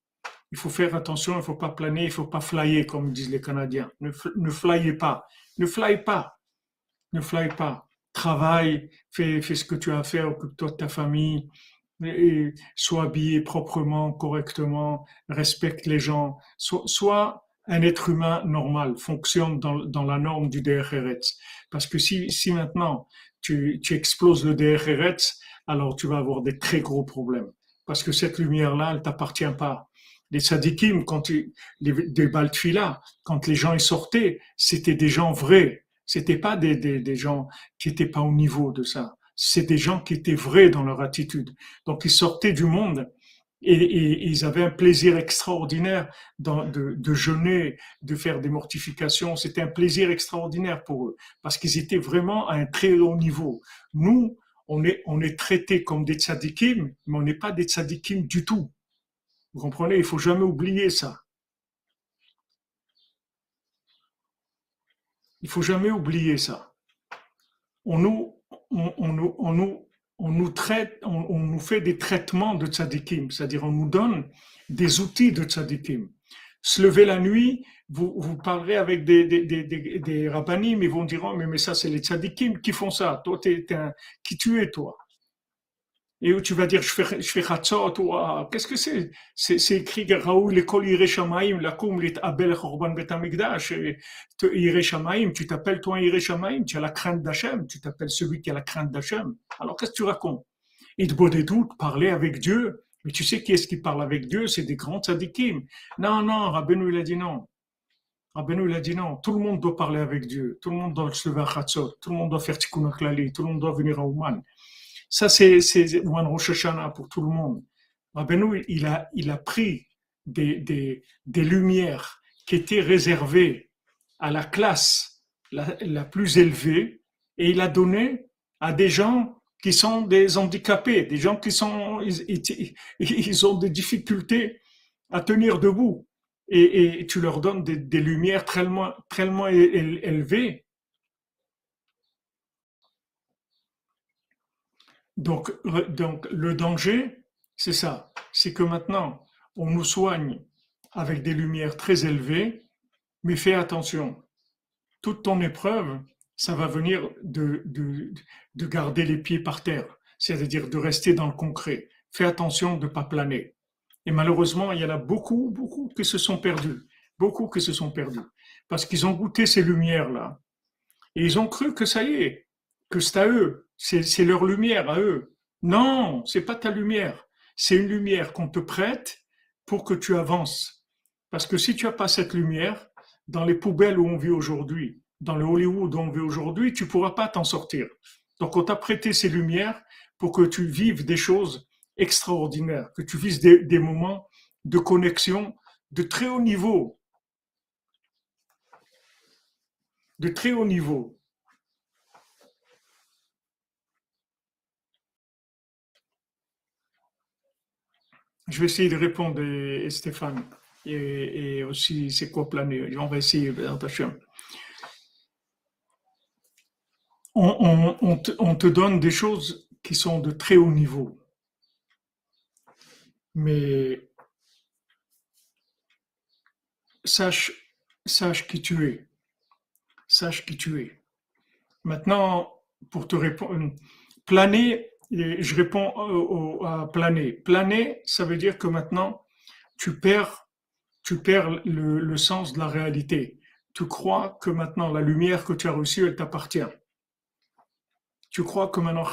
Il faut faire attention, il ne faut pas planer, il ne faut pas flyer, comme disent les Canadiens. Ne, ne flyez pas. Ne fly pas. Ne fly pas. Travaille, fais, fais ce que tu as à faire, occupe-toi de ta famille, et sois habillé proprement, correctement, respecte les gens, sois, un être humain normal fonctionne dans, la norme du DRRETS. Parce que si, si maintenant tu, tu exploses le DRRETS, alors tu vas avoir des très gros problèmes. Parce que cette lumière-là, elle t'appartient pas. Les sadikim, quand tu, les, des baltfila, quand les gens y sortaient, c'était des gens vrais. C'était pas des, des, des gens qui étaient pas au niveau de ça. C'est des gens qui étaient vrais dans leur attitude. Donc ils sortaient du monde et, ils avaient un plaisir extraordinaire de, de, jeûner, de faire des mortifications. C'était un plaisir extraordinaire pour eux parce qu'ils étaient vraiment à un très haut niveau. Nous, on est, on est traités comme des tzadikim, mais on n'est pas des tzadikim du tout. Vous comprenez? Il faut jamais oublier ça. Il faut jamais oublier ça. On nous, on, nous on nous on, nous fait des traitements de tzadikim, c'est-à-dire on nous donne des outils de tzadikim. Se lever la nuit, vous, vous parlerez avec des, des, des, rabbinim, ils vont dire, oh, mais, mais ça c'est les tzadikim qui font ça, toi t'es, qui tu es toi? Et où tu vas dire je fais je fais ah, qu'est-ce que c'est? C'est écrit Raoul l'école Ireshamaim la kum lit abel korban betamikdash Ireshamaim tu t'appelles toi Ireshamaim tu as la crainte d'Hachem tu t'appelles celui qui a la crainte d'Hachem. Alors qu'est-ce que tu racontes? Il te des doutes parler avec Dieu. Mais tu sais qui est-ce qui parle avec Dieu? C'est des grands tzadikim. Non non Rabbeinu il a dit non. Rabbeinu il a dit non. Tout le monde doit parler avec Dieu. Tout le monde doit se lever à tout le monde doit faire tikkun tout le monde doit venir à Ouman ça, c'est One Rosh Hashanah pour tout le monde. Rabbeinu, il a, il a pris des, des, des lumières qui étaient réservées à la classe la, la, plus élevée et il a donné à des gens qui sont des handicapés, des gens qui sont, ils, ils ont des difficultés à tenir debout. Et, tu leur donnes des, des lumières tellement, tellement élevées Donc, donc le danger, c'est ça. C'est que maintenant, on nous soigne avec des lumières très élevées, mais fais attention. Toute ton épreuve, ça va venir de, de, de garder les pieds par terre, c'est-à-dire de rester dans le concret. Fais attention de ne pas planer. Et malheureusement, il y en a beaucoup, beaucoup qui se sont perdus. Beaucoup qui se sont perdus. Parce qu'ils ont goûté ces lumières-là. Et ils ont cru que ça y est, que c'est à eux. C'est leur lumière à eux. Non, c'est pas ta lumière. C'est une lumière qu'on te prête pour que tu avances. Parce que si tu as pas cette lumière, dans les poubelles où on vit aujourd'hui, dans le Hollywood où on vit aujourd'hui, tu pourras pas t'en sortir. Donc on t'a prêté ces lumières pour que tu vives des choses extraordinaires, que tu vives des, moments de connexion de très haut niveau. De très haut niveau. Je vais essayer de répondre, à Stéphane, et, aussi c'est quoi planer. On va essayer, attention on, te, donne des choses qui sont de très haut niveau. Mais sache, sache qui tu es. Sache qui tu es. Maintenant, pour te répondre, planer, je réponds à planer. Planer, ça veut dire que maintenant, tu perds, tu perds le, sens de la réalité. Tu crois que maintenant, la lumière que tu as reçue, elle t'appartient tu crois que maintenant, la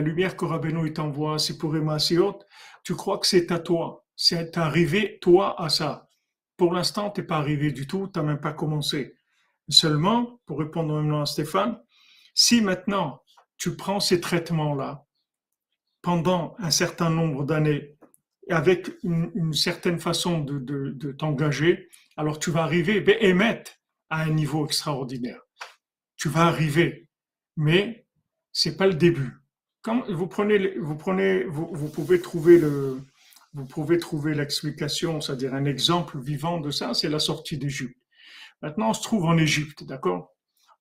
lumière que Rabbeinu t'envoie, c'est pour Emasiot, tu crois que c'est à toi. C'est arrivé, toi, à ça. Pour l'instant, tu n'es pas arrivé du tout, tu n'as même pas commencé. Seulement, pour répondre maintenant à Stéphane, si maintenant tu prends ces traitements-là pendant un certain nombre d'années, avec une, certaine façon de, t'engager, alors tu vas arriver, ben, émettre à un niveau extraordinaire tu vas arriver, mais c'est pas le début. Vous prenez, vous prenez, vous, pouvez trouver le, vous pouvez trouver l'explication, c'est-à-dire un exemple vivant de ça, c'est la sortie d'Égypte. Maintenant, on se trouve en Égypte, d'accord?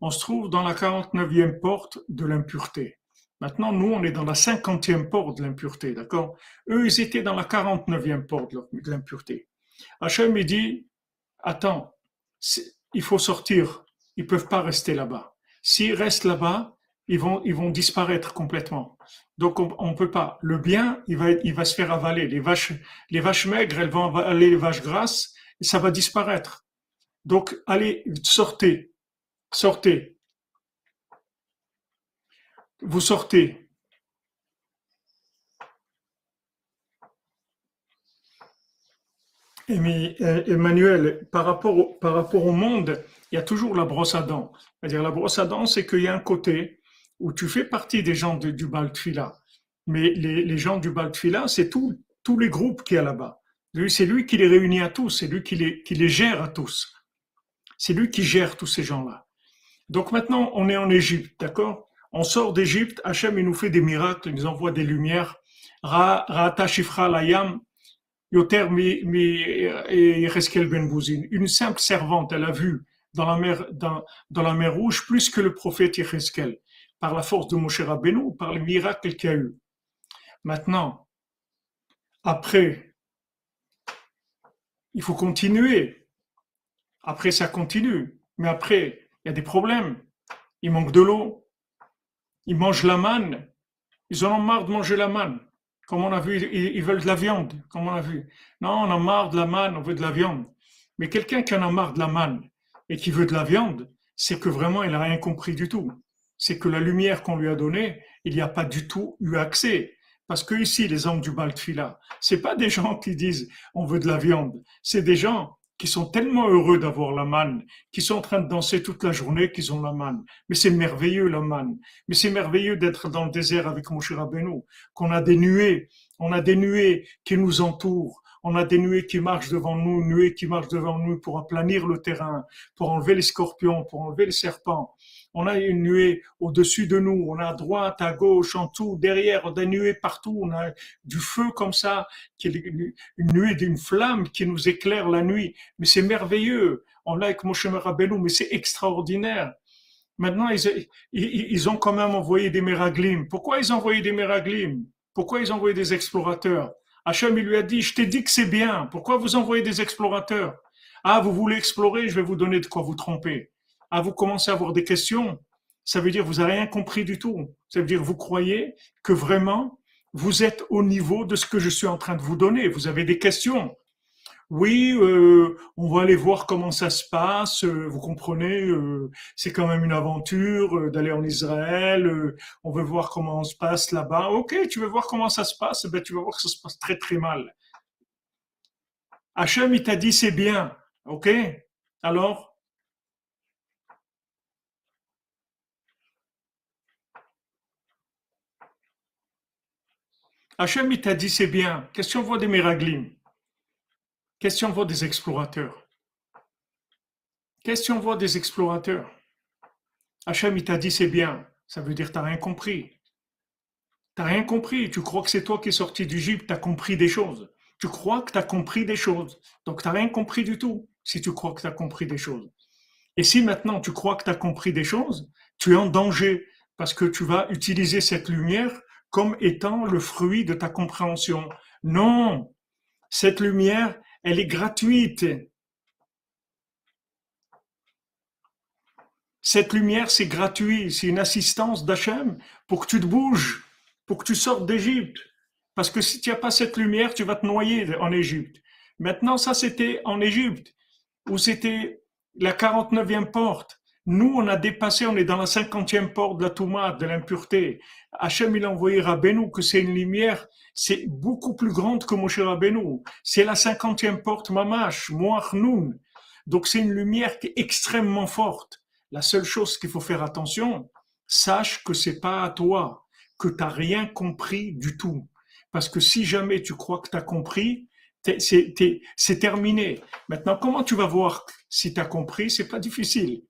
On se trouve dans la 49e porte de l'impureté. Maintenant, nous, on est dans la 50e porte de l'impureté, d'accord? Eux, ils étaient dans la 49e porte de l'impureté. Hachem, il dit, attends, il faut sortir, ils peuvent pas rester là-bas. S'ils restent là-bas, ils vont, ils vont disparaître complètement. Donc on ne peut pas. Le bien, il va, il va se faire avaler. Les vaches, les vaches maigres, elles vont avaler les vaches grasses et ça va disparaître. Donc allez, sortez, sortez. Vous sortez. Emmanuel, par rapport, au, par rapport au monde, il y a toujours la brosse à dents. C'est-à-dire la brosse à dents, c'est qu'il y a un côté où tu fais partie des gens du Baltfila. Mais les, gens du Baltfila, c'est tous les groupes qui y a là-bas. C'est lui qui les réunit à tous, c'est lui qui les, qui les gère à tous. C'est lui qui gère tous ces gens-là. Donc maintenant, on est en Égypte, d'accord? On sort d'Égypte, Hachem, il nous fait des miracles, il nous envoie des lumières. Ra, Ra'ata Shifra Layam, Yoter mi, Ben. Une simple servante, elle a vu dans la mer, dans, dans la mer Rouge plus que le prophète Yecheskel, par la force de Moshe Rabbeinu, par le miracle qu'il a eu. Maintenant, après, il faut continuer. Après, ça continue. Mais après, il y a des problèmes. Il manque de l'eau. Ils mangent la manne. Ils en ont marre de manger la manne. Comme on a vu, ils veulent de la viande, comme on a vu. Non, on a marre de la manne, on veut de la viande. Mais quelqu'un qui en a marre de la manne, et qui veut de la viande, c'est que vraiment il n'a rien compris du tout. C'est que la lumière qu'on lui a donnée, il n'y a pas du tout eu accès. Parce que ici, les hommes du Baltfila, c'est pas des gens qui disent on veut de la viande. C'est des gens qui sont tellement heureux d'avoir la manne, qui sont en train de danser toute la journée qu'ils ont la manne. Mais c'est merveilleux la manne. Mais c'est merveilleux d'être dans le désert avec Moshe Rabbeinu, qu'on a des nuées, on a des nuées qui nous entourent, on a des nuées qui marchent devant nous, nuées qui marchent devant nous pour aplanir le terrain, pour enlever les scorpions, pour enlever les serpents. On a une nuée au-dessus de nous, on a à droite, à gauche, en tout, derrière, des nuées partout, on a du feu comme ça, qui est une nuée d'une flamme qui nous éclaire la nuit. Mais c'est merveilleux. On l'a avec Moshe Rabbeinu, mais c'est extraordinaire. Maintenant, ils, ils, ont quand même envoyé des méraglim. Pourquoi ils ont envoyé des méraglim Pourquoi ils ont envoyé des explorateurs? Hachem, il lui a dit, je t'ai dit que c'est bien. Pourquoi vous envoyez des explorateurs? Ah, vous voulez explorer, je vais vous donner de quoi vous tromper. Ah, vous commencez à avoir des questions. Ça veut dire vous n'avez rien compris du tout. Ça veut dire vous croyez que vraiment, vous êtes au niveau de ce que je suis en train de vous donner. Vous avez des questions. Oui, euh, on va aller voir comment ça se passe. euh, vous comprenez, euh, c'est quand même une aventure euh, d'aller en Israël. euh, on veut voir comment se passe là-bas. Ok, tu veux voir comment ça se passe? Eh Ben, tu vas voir que ça se passe très très mal. Hachem, il t'a dit c'est bien. Ok, alors Hachem, il t'a dit c'est bien. Qu'est-ce qu'on voit des miraglim Qu'est-ce qu'on voit des explorateurs Qu'est-ce qu'on voit des explorateurs Hachem, il t'a dit c'est bien. Ça veut dire t'as rien compris. T'as rien compris. Tu crois que c'est toi qui es sorti d'Égypte, t'as compris des choses. Tu crois que t'as compris des choses. Donc t'as rien compris du tout si tu crois que t'as compris des choses. Et si maintenant tu crois que tu as compris des choses, tu es en danger parce que tu vas utiliser cette lumière comme étant le fruit de ta compréhension. Non, cette lumière, elle est gratuite. Cette lumière, c'est gratuit, c'est une assistance d'Hachem pour que tu te bouges, pour que tu sortes d'Égypte. Parce que si tu n'as pas cette lumière, tu vas te noyer en Égypte. Maintenant, ça, c'était en Égypte, où c'était la 49e porte. Nous, on a dépassé, on est dans la 50e porte de la Touma, de l'impureté. Hachem, il a envoyé Rabbeinu, que c'est une lumière, c'est beaucoup plus grande que Moshe Rabbeinu. C'est la 50e porte Mamash, Moach Nun. Donc c'est une lumière qui est extrêmement forte. La seule chose qu'il faut faire attention, sache que c'est pas à toi, que tu n'as rien compris du tout. Parce que si jamais tu crois que tu as compris, c'est terminé. Maintenant, comment tu vas voir si tu as compris? C'est pas difficile.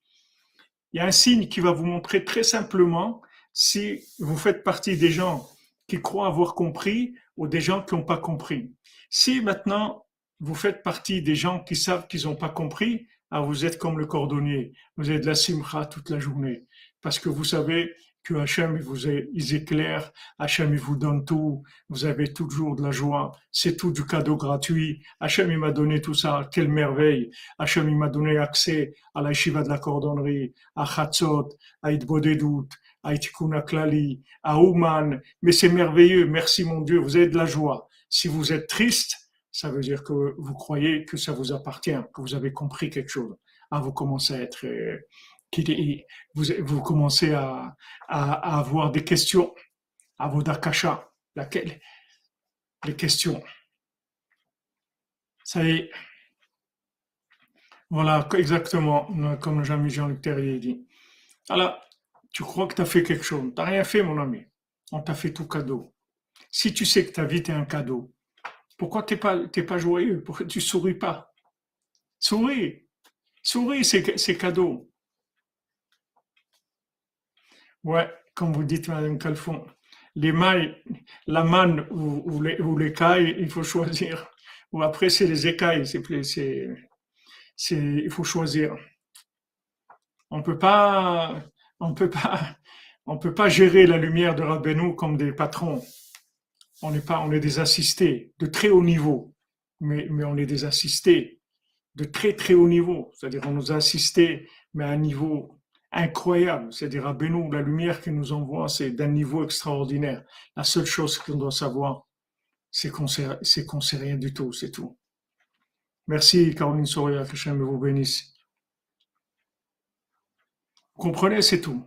Il y a un signe qui va vous montrer très simplement si vous faites partie des gens qui croient avoir compris ou des gens qui n'ont pas compris. Si maintenant vous faites partie des gens qui savent qu'ils n'ont pas compris, ah, vous êtes comme le cordonnier, vous avez de la simcha toute la journée, parce que vous savez que Hachem vous éclaire, Hachem vous donne tout, vous avez toujours de la joie, c'est tout du cadeau gratuit. Hachem m'a donné tout ça, quelle merveille. Hachem m'a donné accès à la yeshiva de la cordonnerie, à Chatzot, à Itbodedut, à Itikun Klali, à Ouman. Mais c'est merveilleux, merci mon Dieu, vous avez de la joie. Si vous êtes triste, ça veut dire que vous croyez que ça vous appartient, que vous avez compris quelque chose. Ah, vous commencez à être, euh, vous, commencez à, avoir des questions, à vos dakasha, laquelle, les questions. Ça y est. Voilà, exactement, comme Jean-Luc Terrier dit. Alors, tu crois que tu as fait quelque chose? Tu n'as rien fait, mon ami. On t'a fait tout cadeau. Si tu sais que ta vie est un cadeau, pourquoi tu n'es pas, pas joyeux? Pourquoi tu souris pas? Souris. Souris, c'est cadeau. Ouais, comme vous dites, Madame Calfon. Les mailles, la manne ou, les, ou les cailles, il faut choisir. Ou après, c'est les écailles. C'est, c'est, c'est, il faut choisir. On peut pas, on peut pas, on peut pas gérer la lumière de Rabbeinu comme des patrons. On n'est pas, on est des assistés de très haut niveau, mais, mais on est des assistés de très très haut niveau. C'est-à-dire, on nous a assistés, mais à un niveau incroyable. C'est-à-dire, Rabbeinu, la lumière qu'il nous envoie, c'est d'un niveau extraordinaire. La seule chose qu'on doit savoir, c'est qu'on qu'on sait rien du tout, c'est tout. Merci, Caroline Soria, que Hachem vous bénisse. Vous comprenez, c'est tout.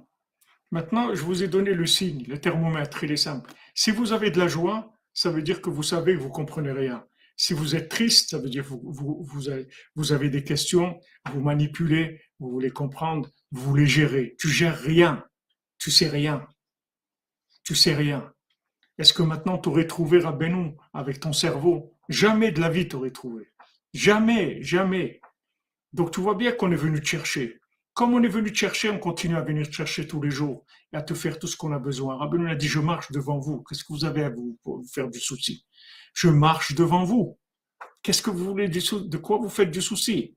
Maintenant, je vous ai donné le signe, le thermomètre, il est simple. Si vous avez de la joie, ça veut dire que vous savez que vous comprenez rien. Si vous êtes triste, ça veut dire vous, vous, vous avez, des questions, vous manipulez, vous voulez comprendre, vous voulez gérer. Tu gères rien. Tu sais rien. Tu sais rien. Est-ce que maintenant tu aurais trouvé Rabbeinu avec ton cerveau? Jamais de la vie tu aurais trouvé. Jamais, jamais. Donc tu vois bien qu'on est venu te chercher. Comme on est venu te chercher, on continue à venir te chercher tous les jours et à te faire tout ce qu'on a besoin. Rabbeinu a dit, je marche devant vous. Qu'est-ce que vous avez à vous faire du souci? Je marche devant vous. Qu'est-ce que vous voulez De quoi vous faites du souci?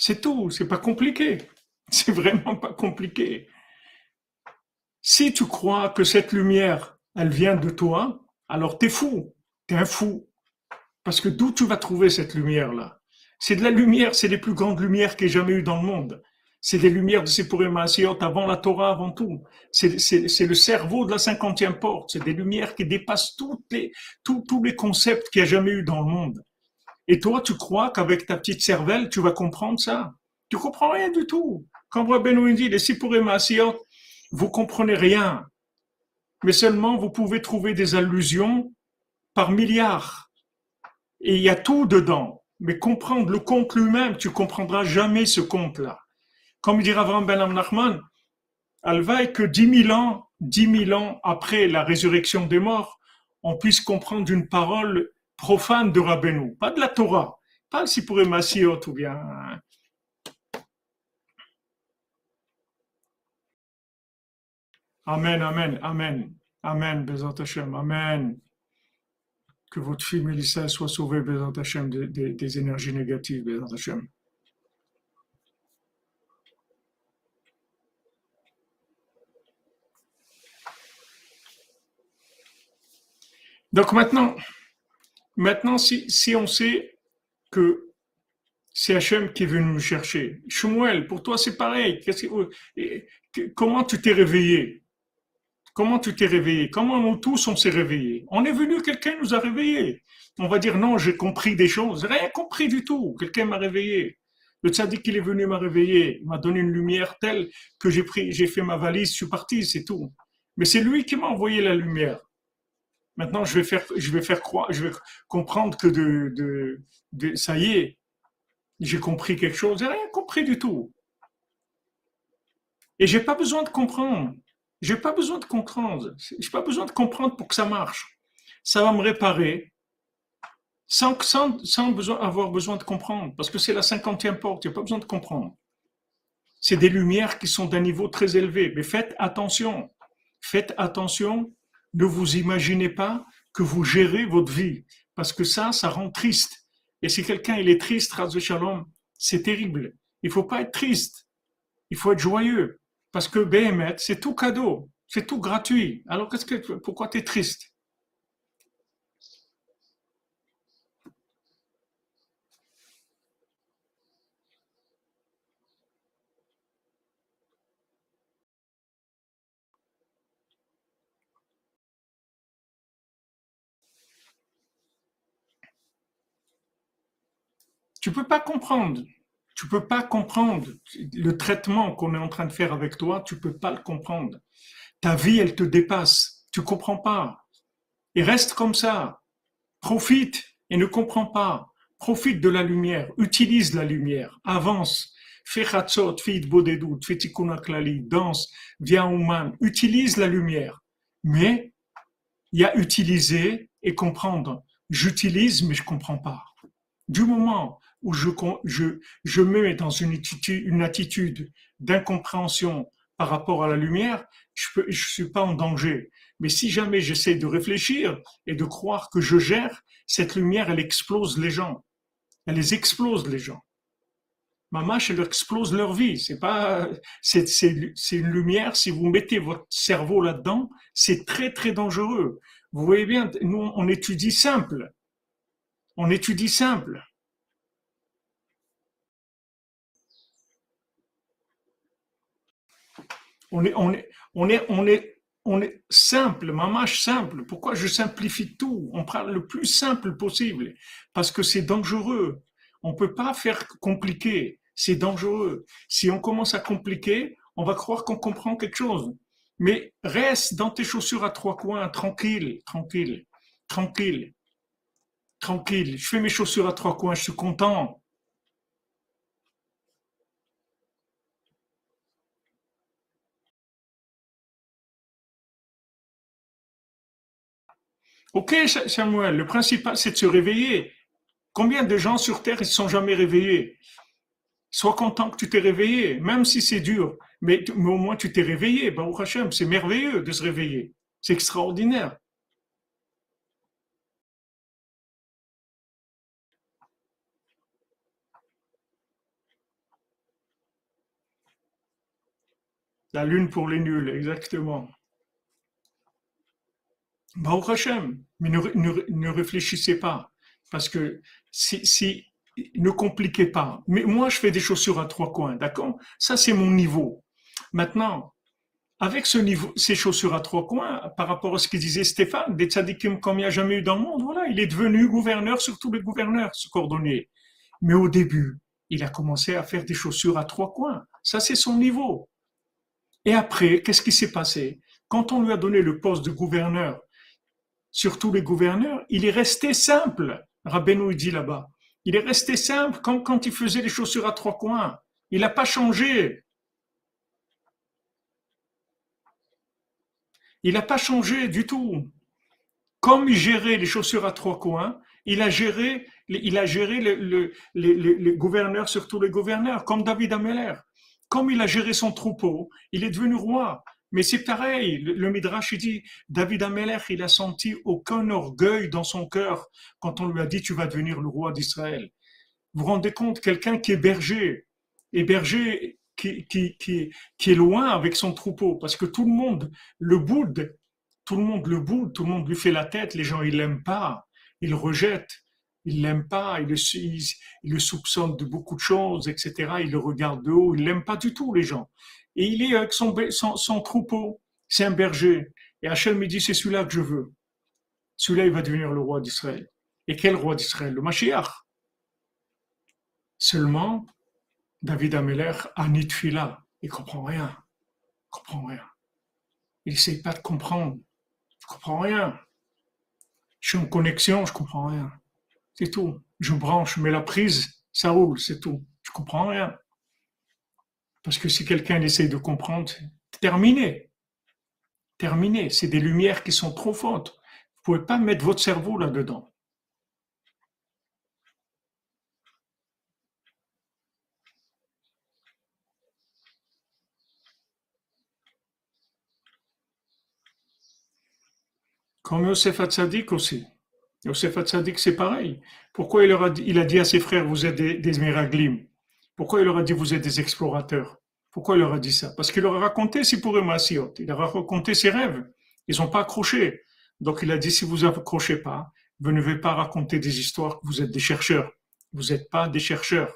C'est tout. C'est pas compliqué. C'est vraiment pas compliqué. Si tu crois que cette lumière, elle vient de toi, alors t'es fou. T'es un fou. Parce que d'où tu vas trouver cette lumière-là? C'est de la lumière, c'est les plus grandes lumières qu'il y ait jamais eu dans le monde. C'est des lumières de Maasiot avant la Torah, avant tout. C'est le cerveau de la cinquantième porte. C'est des lumières qui dépassent toutes les, tous, les concepts qu'il n'y a jamais eu dans le monde. Et toi, tu crois qu'avec ta petite cervelle, tu vas comprendre ça? Tu comprends rien du tout. Quand Benoît dit les Maasiot, vous comprenez rien. Mais seulement vous pouvez trouver des allusions par milliards. Et il y a tout dedans. Mais comprendre le conte lui-même, tu comprendras jamais ce conte-là. Comme dit Avram Ben Amnachman, Alvaï que dix mille ans, dix mille ans après la résurrection des morts, on puisse comprendre une parole profane de Rabbeinu, pas de la Torah, pas si pour Massiot ou bien. Amen, amen, amen, amen, Bezat amen. Que votre fille Mélissa soit sauvée, Bezat Hashem, des, énergies négatives, Bezat Hashem. Donc maintenant, maintenant si, on sait que c'est Hachem qui est venu nous chercher, Shmuel, pour toi c'est pareil. comment tu t'es réveillé? Comment tu t'es réveillé? Comment nous tous on s'est réveillés? On est venu, quelqu'un nous a réveillés. On va dire non, j'ai compris des choses. Rien compris du tout. Quelqu'un m'a réveillé. Le tzaddik, il est venu m'a réveillé, m'a donné une lumière telle que j'ai pris, j'ai fait ma valise, je suis parti, c'est tout. Mais c'est lui qui m'a envoyé la lumière. Maintenant, je vais faire, je vais faire croire, je vais comprendre que de, de, ça y est, j'ai compris quelque chose. J'ai rien compris du tout. Et j'ai pas besoin de comprendre. J'ai pas besoin de comprendre. J'ai pas besoin de comprendre pour que ça marche. Ça va me réparer sans, avoir besoin de comprendre. Parce que c'est la cinquantième porte. Il n'y a pas besoin de comprendre. C'est des lumières qui sont d'un niveau très élevé. Mais faites attention. Faites attention ne vous imaginez pas que vous gérez votre vie, parce que ça, ça rend triste. Et si quelqu'un il est triste, Shalom, c'est terrible. Il faut pas être triste. Il faut être joyeux. Parce que BMT, c'est tout cadeau. C'est tout gratuit. Alors qu'est-ce que, pourquoi tu es triste? Tu peux pas comprendre. Tu peux pas comprendre le traitement qu'on est en train de faire avec toi. Tu peux pas le comprendre. Ta vie, elle te dépasse. Tu comprends pas. Et reste comme ça. Profite et ne comprends pas. Profite de la lumière. Utilise la lumière. Avance. Fais chatzot, fais bodedut, fais danse, viens humain. Utilise la lumière. Mais il y a utiliser et comprendre. J'utilise, mais je comprends pas. Du moment où je, je, je me mets dans une attitude, une attitude d'incompréhension par rapport à la lumière, je ne je suis pas en danger. Mais si jamais j'essaie de réfléchir et de croire que je gère, cette lumière, elle explose les gens. Elle les explose, les gens. Ma mâche, elle explose leur vie. C'est pas, c'est, c'est, c'est une lumière. Si vous mettez votre cerveau là-dedans, c'est très, très dangereux. Vous voyez bien, nous, on étudie simple. On étudie simple. On est, on est, on est, on est, on est simple, mamache simple. Pourquoi je simplifie tout? On prend le plus simple possible parce que c'est dangereux. On peut pas faire compliqué. C'est dangereux. Si on commence à compliquer, on va croire qu'on comprend quelque chose. Mais reste dans tes chaussures à trois coins, tranquille, tranquille, tranquille, tranquille. Je fais mes chaussures à trois coins, je suis content. Ok, Samuel, le principal, c'est de se réveiller. Combien de gens sur Terre ne sont jamais réveillés? Sois content que tu t'es réveillé, même si c'est dur. Mais, au moins, tu t'es réveillé. Baruch Hashem, c'est merveilleux de se réveiller. C'est extraordinaire. La lune pour les nuls, exactement. Baruch Hashem, mais ne, réfléchissez pas. Parce que si, si, ne compliquez pas. Mais moi, je fais des chaussures à trois coins, d'accord? Ça, c'est mon niveau. Maintenant, avec ce niveau, ces chaussures à trois coins, par rapport à ce que disait Stéphane, des tzadikim comme il n'y a jamais eu dans le monde, voilà, il est devenu gouverneur sur tous les gouverneurs, ce cordonnier. Mais au début, il a commencé à faire des chaussures à trois coins. Ça, c'est son niveau. Et après, qu'est-ce qui s'est passé? Quand on lui a donné le poste de gouverneur sur tous les gouverneurs, il est resté simple. Rabbeinu dit là-bas. Il est resté simple comme quand il faisait les chaussures à trois coins. Il n'a pas changé. Il n'a pas changé du tout. Comme il gérait les chaussures à trois coins, il a géré, les gouverneurs sur tous les gouverneurs, comme David Ameller. Comme il a géré son troupeau, il est devenu roi. Mais c'est pareil, le, Midrash dit, David Ameller, il a senti aucun orgueil dans son cœur quand on lui a dit, tu vas devenir le roi d'Israël. Vous vous rendez compte, quelqu'un qui est berger, et berger qui, est loin avec son troupeau, parce que tout le monde le boude, tout le monde le boude, tout le monde lui fait la tête, les gens ils l'aiment pas, ils le rejettent, ils l'aiment pas, ils le, le soupçonnent de beaucoup de choses, etc. Ils le regardent de haut, ils l'aiment pas du tout les gens et il est avec son, troupeau. C'est un berger. Et Hachem me dit, c'est celui-là que je veux. Celui-là, il va devenir le roi d'Israël. Et quel roi d'Israël? Le Mashiach. Seulement, David Ameller a ni de Il comprend rien. Il comprend rien. Il essaie pas de comprendre. Je comprends rien. Je suis en connexion, je comprends rien. C'est tout. Je branche, mets la prise, ça roule, c'est tout. Je comprends rien. Parce que si quelqu'un essaie de comprendre, terminé. Terminé. C'est des lumières qui sont trop fortes. Vous ne pouvez pas mettre votre cerveau là-dedans. Comme Yosef Hatzadik aussi. Yosef Hatzadik, c'est pareil. Pourquoi il, a dit, à ses frères, vous êtes des, des pourquoi il leur a dit vous êtes des explorateurs? Pourquoi il leur a dit ça? Parce qu'il leur a raconté si pour. Il leur a raconté ses rêves. Ils n'ont pas accroché. Donc il a dit si vous accrochez pas, vous ne devez pas raconter des histoires que vous êtes des chercheurs. Vous n'êtes pas des chercheurs.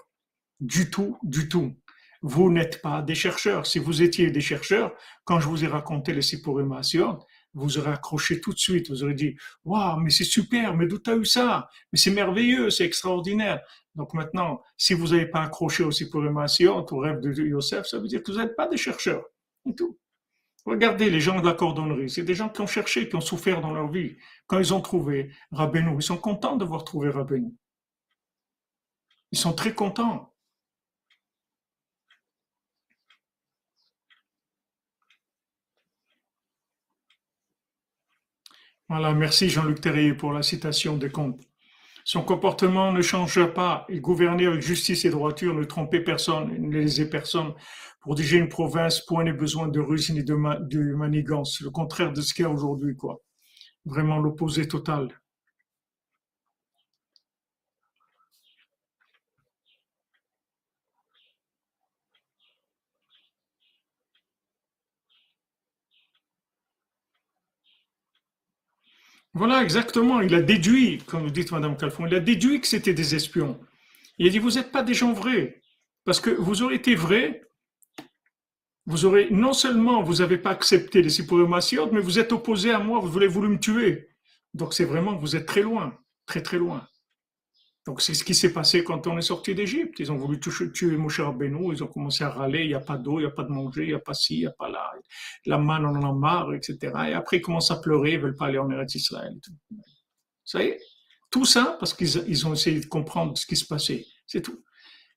Du tout, du tout. Vous n'êtes pas des chercheurs. Si vous étiez des chercheurs, quand je vous ai raconté les Sipurim vous aurez accroché tout de suite. Vous aurez dit, waouh, mais c'est super, mais d'où tu as eu ça? Mais c'est merveilleux, c'est extraordinaire. Donc maintenant, si vous n'avez pas accroché aussi pour l'émotion, au rêve de Yosef, ça veut dire que vous n'êtes pas des chercheurs. Et tout. Regardez les gens de la cordonnerie, c'est des gens qui ont cherché, qui ont souffert dans leur vie. Quand ils ont trouvé Rabbeinu, ils sont contents d'avoir trouvé Rabbeinu. Ils sont très contents. Voilà, merci Jean-Luc Terrier pour la citation des comptes. Son comportement ne changea pas. Il gouvernait avec justice et droiture, ne trompait personne, ne lésait personne. Pour diriger une province, point n'est besoin de ruse ni de, de manigance. Le contraire de ce qu'il y a aujourd'hui, quoi. Vraiment l'opposé total. Voilà, exactement. Il a déduit, comme vous dites, Madame Calfon, il a déduit que c'était des espions. Il a dit, vous n'êtes pas des gens vrais. Parce que vous aurez été vrais, vous aurez, non seulement vous n'avez pas accepté les Sipurim mais vous êtes opposé à moi, vous voulez voulu me tuer. Donc c'est vraiment, vous êtes très loin, très très loin. Donc c'est ce qui s'est passé quand on est sorti d'Égypte. Ils ont voulu tuer Moshe Rabbeinu, ils ont commencé à râler, il n'y a pas d'eau, il n'y a pas de manger, il n'y a pas ci, il n'y a pas là, la manne on en a marre, etc. Et après ils commencent à pleurer, ils ne veulent pas aller en Eretz Israël. Ça y est, tout ça parce qu'ils ont essayé de comprendre ce qui se passait, c'est tout.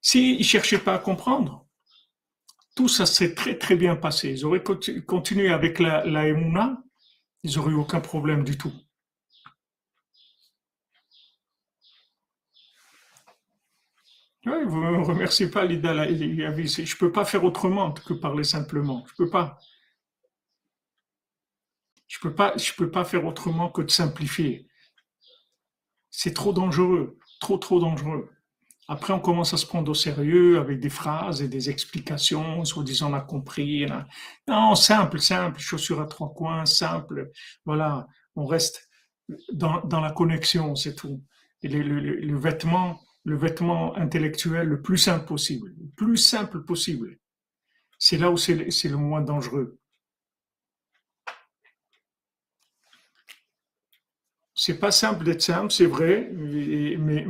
S'ils ne cherchaient pas à comprendre, tout ça s'est très très bien passé. Ils auraient continué avec la, la ils n'auraient eu aucun problème du tout. Vous ne me remerciez pas, Lida Je ne peux pas faire autrement que parler simplement. Je ne peux pas. Je peux peux pas faire autrement que de simplifier. C'est trop dangereux, trop trop dangereux. Après, on commence à se prendre au sérieux avec des phrases et des explications, soi-disant on a compris. Non, simple, simple, chaussure à trois coins, simple. Voilà, on reste dans, dans la connexion, c'est tout. le, le, le, vêtement, le vêtement intellectuel le plus simple possible, le plus simple possible. C'est là où c'est le moins dangereux. C'est pas simple d'être simple, c'est vrai, mais,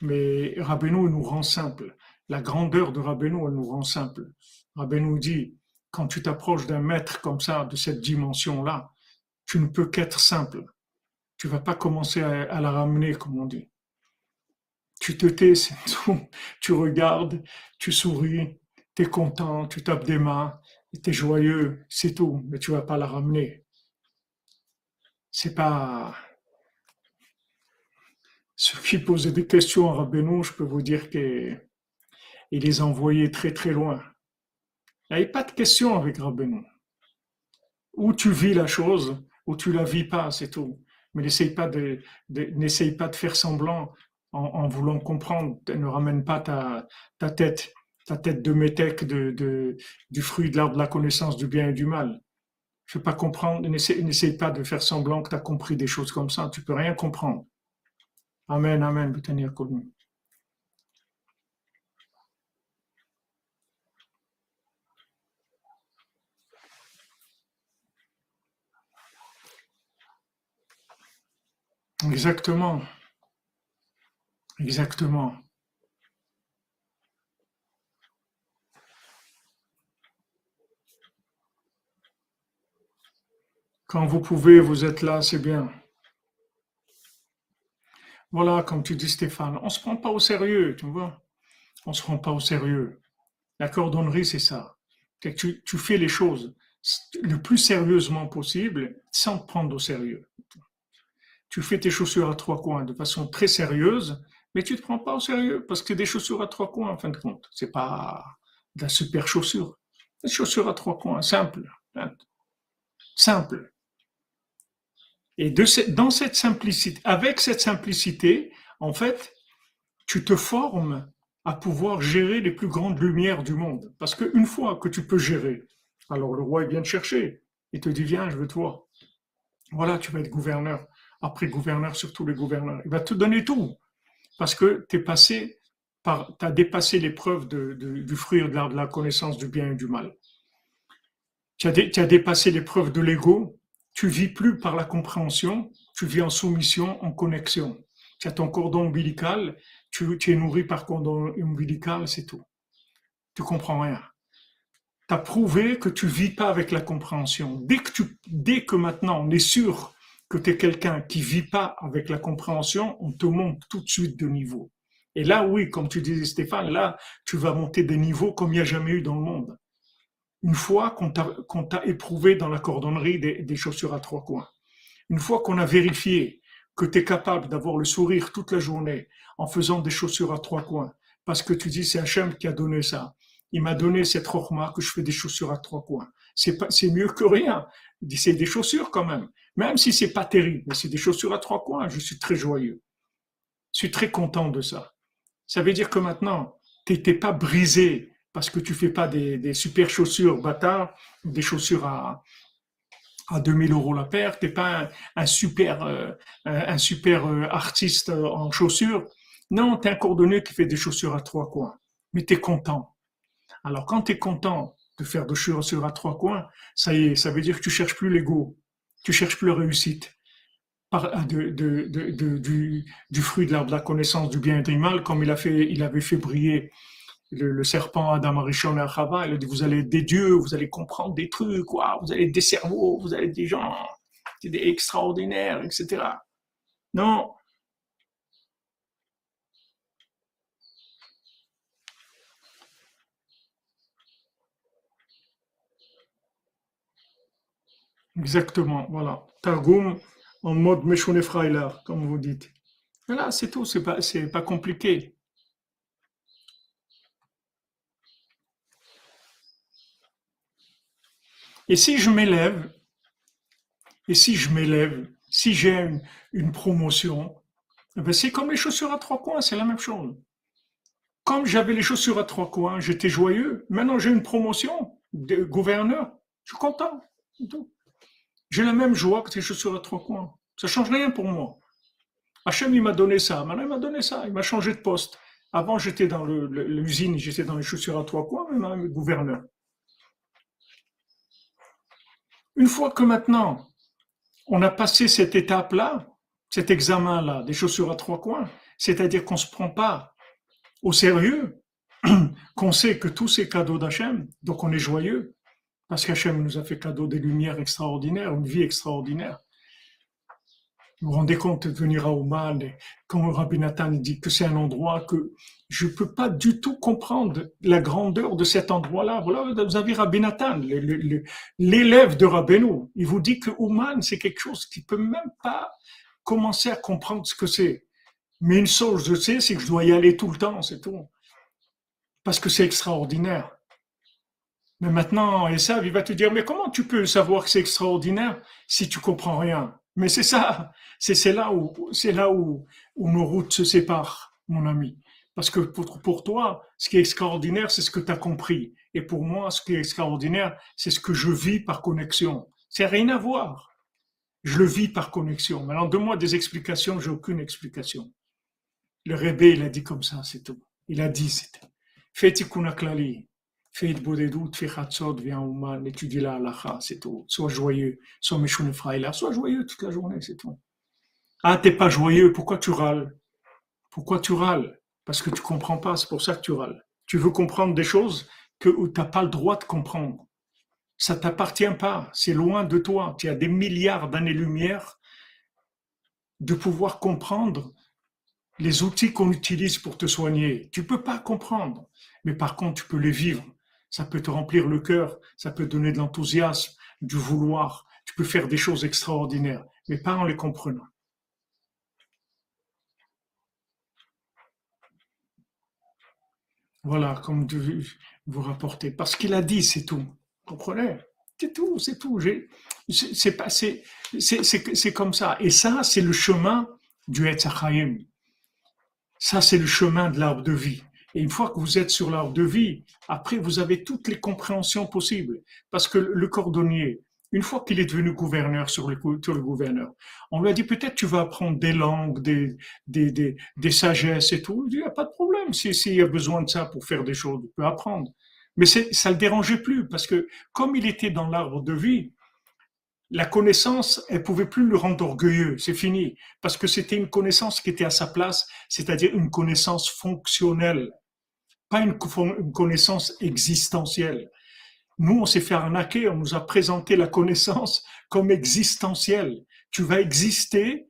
mais, nous rend simple. La grandeur de Rabbeinu, nous rend simple. Rabbeinu dit, quand tu t'approches d'un maître comme ça, de cette dimension-là, tu ne peux qu'être simple. Tu vas pas commencer à, la ramener, comme on dit. Tu te tais, c'est tout. Tu regardes, tu souris, tu es content, tu tapes des mains, tu es joyeux, c'est tout. Mais tu vas pas la ramener. C'est pas, ceux qui posaient des questions à Rabbeinu, je peux vous dire qu'il les envoyait très très loin. Il n'y avait pas de questions avec Rabbeinu. Ou tu vis la chose, ou tu la vis pas, c'est tout. Mais n'essaye pas de, pas de faire semblant en, voulant comprendre. Ne ramène pas ta, tête, ta tête de métèque de, du fruit de l'arbre de la connaissance du bien et du mal. Je ne pas comprendre, n'essaye pas de faire semblant que tu as compris des choses comme ça. Tu peux rien comprendre. Amen, Amen, Bethany Exactement. Exactement. Quand vous pouvez, vous êtes là, c'est bien. Voilà, comme tu dis Stéphane, on ne se prend pas au sérieux, tu vois. On ne se prend pas au sérieux. La cordonnerie, c'est ça. Tu, tu fais les choses le plus sérieusement possible sans te prendre au sérieux. Tu fais tes chaussures à trois coins de façon très sérieuse, mais tu ne te prends pas au sérieux parce que des chaussures à trois coins, en fin de compte. C'est pas de la super chaussure. Des chaussures à trois coins, simple. Simple. Et dans cette simplicité, avec cette simplicité, en fait, tu te formes à pouvoir gérer les plus grandes lumières du monde. Parce qu'une fois que tu peux gérer, alors le roi vient te chercher. Il te dit, viens, je veux te voir. Voilà, tu vas être gouverneur. Après gouverneur sur tous les gouverneurs. Il va te donner tout. Parce que tu passé as dépassé l'épreuve du fruit de la connaissance du bien et du mal. Tu as, tu as dépassé l'épreuve de l'ego tu vis plus par la compréhension, tu vis en soumission, en connexion. Tu as ton cordon ombilical, tu, es nourri par cordon ombilical, c'est tout. Tu comprends rien. Tu as prouvé que tu vis pas avec la compréhension. Dès que, tu, dès que maintenant on est sûr que tu es quelqu'un qui vit pas avec la compréhension, on te monte tout de suite de niveau. Et là, oui, comme tu disais Stéphane, là, tu vas monter des niveaux comme il n'y a jamais eu dans le monde une fois qu'on t'a éprouvé dans la cordonnerie des, chaussures à trois coins, une fois qu'on a vérifié que tu es capable d'avoir le sourire toute la journée en faisant des chaussures à trois coins, parce que tu dis c'est Hachem qui a donné ça. Il m'a donné cette rochma que je fais des chaussures à trois coins. C'est mieux que rien. C'est des chaussures quand même. Même si c'est pas terrible, mais c'est des chaussures à trois coins. Je suis très joyeux. Je suis très content de ça. Ça veut dire que maintenant, t'étais pas brisé parce que tu fais pas des, super chaussures bâtard, des chaussures à, à 2000 euros la paire, t'es pas un, super, euh, un, super euh, artiste en chaussures. Non, tu es un cordonnier qui fait des chaussures à trois coins, mais tu es content. Alors quand tu es content de faire des chaussures à trois coins, ça y est, ça veut dire que tu cherches plus l'ego, tu cherches plus la réussite. De, du, fruit de l'arbre de la connaissance du bien et du mal, comme il, a fait, il avait fait briller le, serpent Adam Arishon et Chava, il a dit vous allez être des dieux, vous allez comprendre des trucs, vous allez être des cerveaux, vous allez être des gens extraordinaires, etc. Non. Exactement, voilà. Targum en mode Meshone Freiler, comme vous dites. Voilà, c'est tout, c'est pas, pas compliqué. Et si je m'élève, et si je m'élève, si j'ai une, promotion, eh ben, c'est comme les chaussures à trois coins, c'est la même chose. Comme j'avais les chaussures à trois coins, j'étais joyeux. Maintenant, j'ai une promotion de gouverneur. Je suis content. J'ai la même joie que les chaussures à trois coins. Ça change rien pour moi. Hachem, il m'a donné ça. Maintenant, il m'a donné ça. Il m'a changé de poste. Avant, j'étais dans l'usine, j'étais dans les chaussures à trois coins, même gouverneur. Une fois que maintenant, on a passé cette étape-là, cet examen-là, des chaussures à trois coins, c'est-à-dire qu'on ne se prend pas au sérieux, qu'on sait que tous ces cadeaux d'Hachem, donc on est joyeux, parce qu'Hachem nous a fait cadeau des lumières extraordinaires, une vie extraordinaire. Vous vous rendez compte de venir à Oman, quand Rabbi Nathan dit que c'est un endroit que je ne peux pas du tout comprendre la grandeur de cet endroit-là. Voilà, vous avez Rabbi Nathan, l'élève de Rabbeinu. Il vous dit que Ouman, c'est quelque chose qui peut même pas commencer à comprendre ce que c'est. Mais une chose, je sais, c'est que je dois y aller tout le temps, c'est tout. Parce que c'est extraordinaire. Mais maintenant, Esav, il va te dire, mais comment tu peux savoir que c'est extraordinaire si tu comprends rien? Mais c'est ça, c'est là où, c'est là où, nos routes se séparent, mon ami. Parce que pour, toi, ce qui est extraordinaire, c'est ce que tu as compris. Et pour moi, ce qui est extraordinaire, c'est ce que je vis par connexion. C'est rien à voir. Je le vis par connexion. Maintenant, donne-moi des explications, j'ai aucune explication. Le Rébé, il a dit comme ça, c'est tout. Il a dit, c'est Fais fais bodedut, fais chatzot, viens au étudie la halacha, c'est tout. Sois joyeux, sois meshune là, sois joyeux toute la journée, c'est tout. Ah, t'es pas joyeux, pourquoi tu râles? Pourquoi tu râles? Parce que tu comprends pas, c'est pour ça que tu râles. Tu veux comprendre des choses que tu n'as pas le droit de comprendre. Ça t'appartient pas, c'est loin de toi. Tu as des milliards d'années-lumière de pouvoir comprendre les outils qu'on utilise pour te soigner. Tu peux pas comprendre, mais par contre, tu peux les vivre. Ça peut te remplir le cœur, ça peut donner de l'enthousiasme, du vouloir. Tu peux faire des choses extraordinaires, mais pas en les comprenant. Voilà, comme vous rapportez. Parce qu'il a dit, c'est tout. Vous comprenez? C'est tout, c'est tout. C'est pas, c'est comme ça. Et ça, c'est le chemin du Etzachayim. Ça, c'est le chemin de l'arbre de vie. Et une fois que vous êtes sur l'arbre de vie, après, vous avez toutes les compréhensions possibles. Parce que le cordonnier, une fois qu'il est devenu gouverneur sur le, sur le gouverneur, on lui a dit peut-être tu vas apprendre des langues, des, des, des, des sagesses et tout. Il dit, il n'y a pas de problème. S'il si, y a besoin de ça pour faire des choses, il peut apprendre. Mais ça ne le dérangeait plus parce que comme il était dans l'arbre de vie, la connaissance, elle pouvait plus le rendre orgueilleux, c'est fini, parce que c'était une connaissance qui était à sa place, c'est-à-dire une connaissance fonctionnelle, pas une, connaissance existentielle. Nous, on s'est fait arnaquer, on nous a présenté la connaissance comme existentielle. Tu vas exister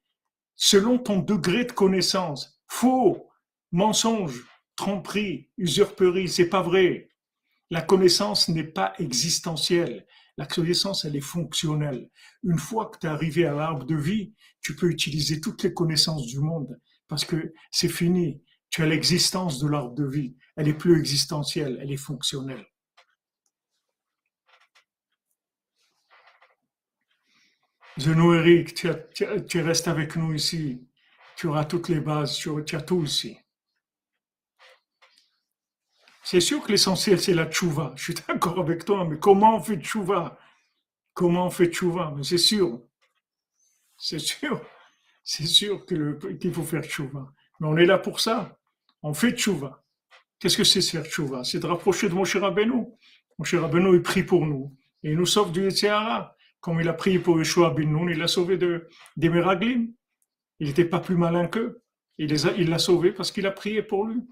selon ton degré de connaissance. Faux, mensonge, tromperie, usurperie, c'est pas vrai. La connaissance n'est pas existentielle. La connaissance, elle est fonctionnelle. Une fois que tu es arrivé à l'arbre de vie, tu peux utiliser toutes les connaissances du monde parce que c'est fini. Tu as l'existence de l'arbre de vie. Elle est plus existentielle, elle est fonctionnelle. Zenou Eric, tu, restes avec nous ici. Tu auras toutes les bases, tu, tu as tout ici. C'est sûr que l'essentiel, c'est la tchouva. Je suis d'accord avec toi, mais comment on fait tchouva Comment on fait tchouva Mais c'est sûr. C'est sûr. C'est sûr qu'il faut faire tchouva. Mais on est là pour ça. On fait tchouva. Qu'est-ce que c'est faire tchouva? C'est de rapprocher de mon Rabbeinu. Mon cher Rabbeinu, il prie pour nous. Et il nous sauve du Yetzirah. Comme il a prié pour Yeshua Ben Nun, il l'a sauvé de, des Meraglim. Il n'était pas plus malin qu'eux. Il l'a sauvé parce qu'il a prié pour lui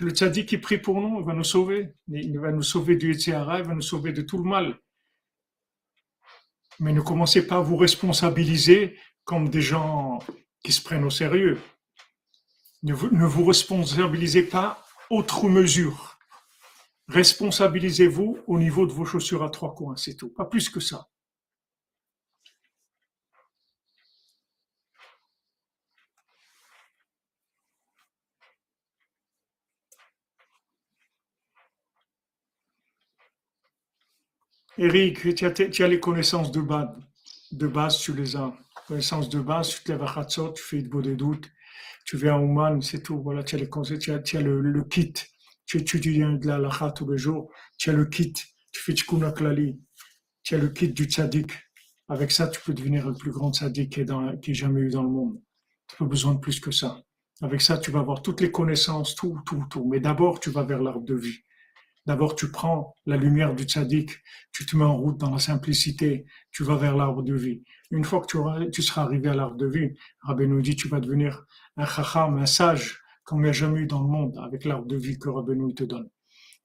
le tzaddik qui prie pour nous, il va nous sauver. Il va nous sauver du Yetzirah, il va nous sauver de tout le mal. Mais ne commencez pas à vous responsabiliser comme des gens qui se prennent au sérieux. Ne vous, responsabilisez pas autre mesure. Responsabilisez-vous au niveau de vos chaussures à trois coins, c'est tout. Pas plus que ça. Eric, tu as, les connaissances de base, de base, tu les as. Connaissances de base, tu te lèves à Khatsot, tu fais de beaux doutes, tu viens à Ouman, c'est tout. Voilà, tu as, les as, tu as le, kit, tu étudies de la lacha tous les jours, tu as le kit, tu fais Tikkun Klali, tu as le kit du tzaddik. Avec ça, tu peux devenir le plus grand tzaddik qui est, jamais eu dans le monde. Tu n'as pas besoin de plus que ça. Avec ça, tu vas avoir toutes les connaissances, tout, tout, tout. Mais d'abord, tu vas vers l'arbre de vie. D'abord, tu prends la lumière du tzaddik, tu te mets en route dans la simplicité, tu vas vers l'arbre de vie. Une fois que tu, tu seras arrivé à l'arbre de vie, Rabbi nous dit, tu vas devenir un chacham, un sage, comme il n'y a jamais eu dans le monde, avec l'arbre de vie que Rabbi nous te donne.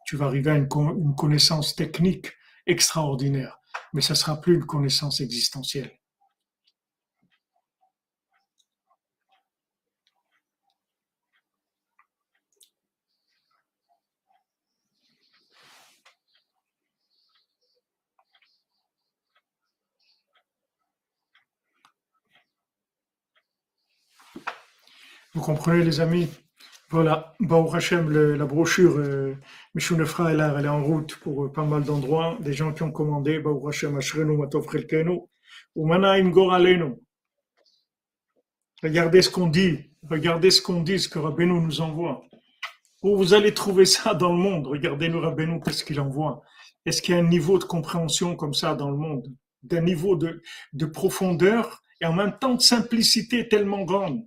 Tu vas arriver à une, une connaissance technique extraordinaire, mais ça sera plus une connaissance existentielle. Vous comprenez, les amis? Voilà, Baou Hashem, la brochure euh, Mishunefra est là, elle est en route pour euh, pas mal d'endroits. Des gens qui ont commandé Baou Hashem, Ashrenu Matov ou Manaim Goralenu. Regardez ce qu'on dit, regardez ce qu'on dit, ce que Rabbeinu nous envoie. Où vous allez trouver ça dans le monde? Regardez-nous Rabbeinu, qu'est-ce qu'il envoie. Est-ce qu'il y a un niveau de compréhension comme ça dans le monde? D'un niveau de, de profondeur et en même temps de simplicité tellement grande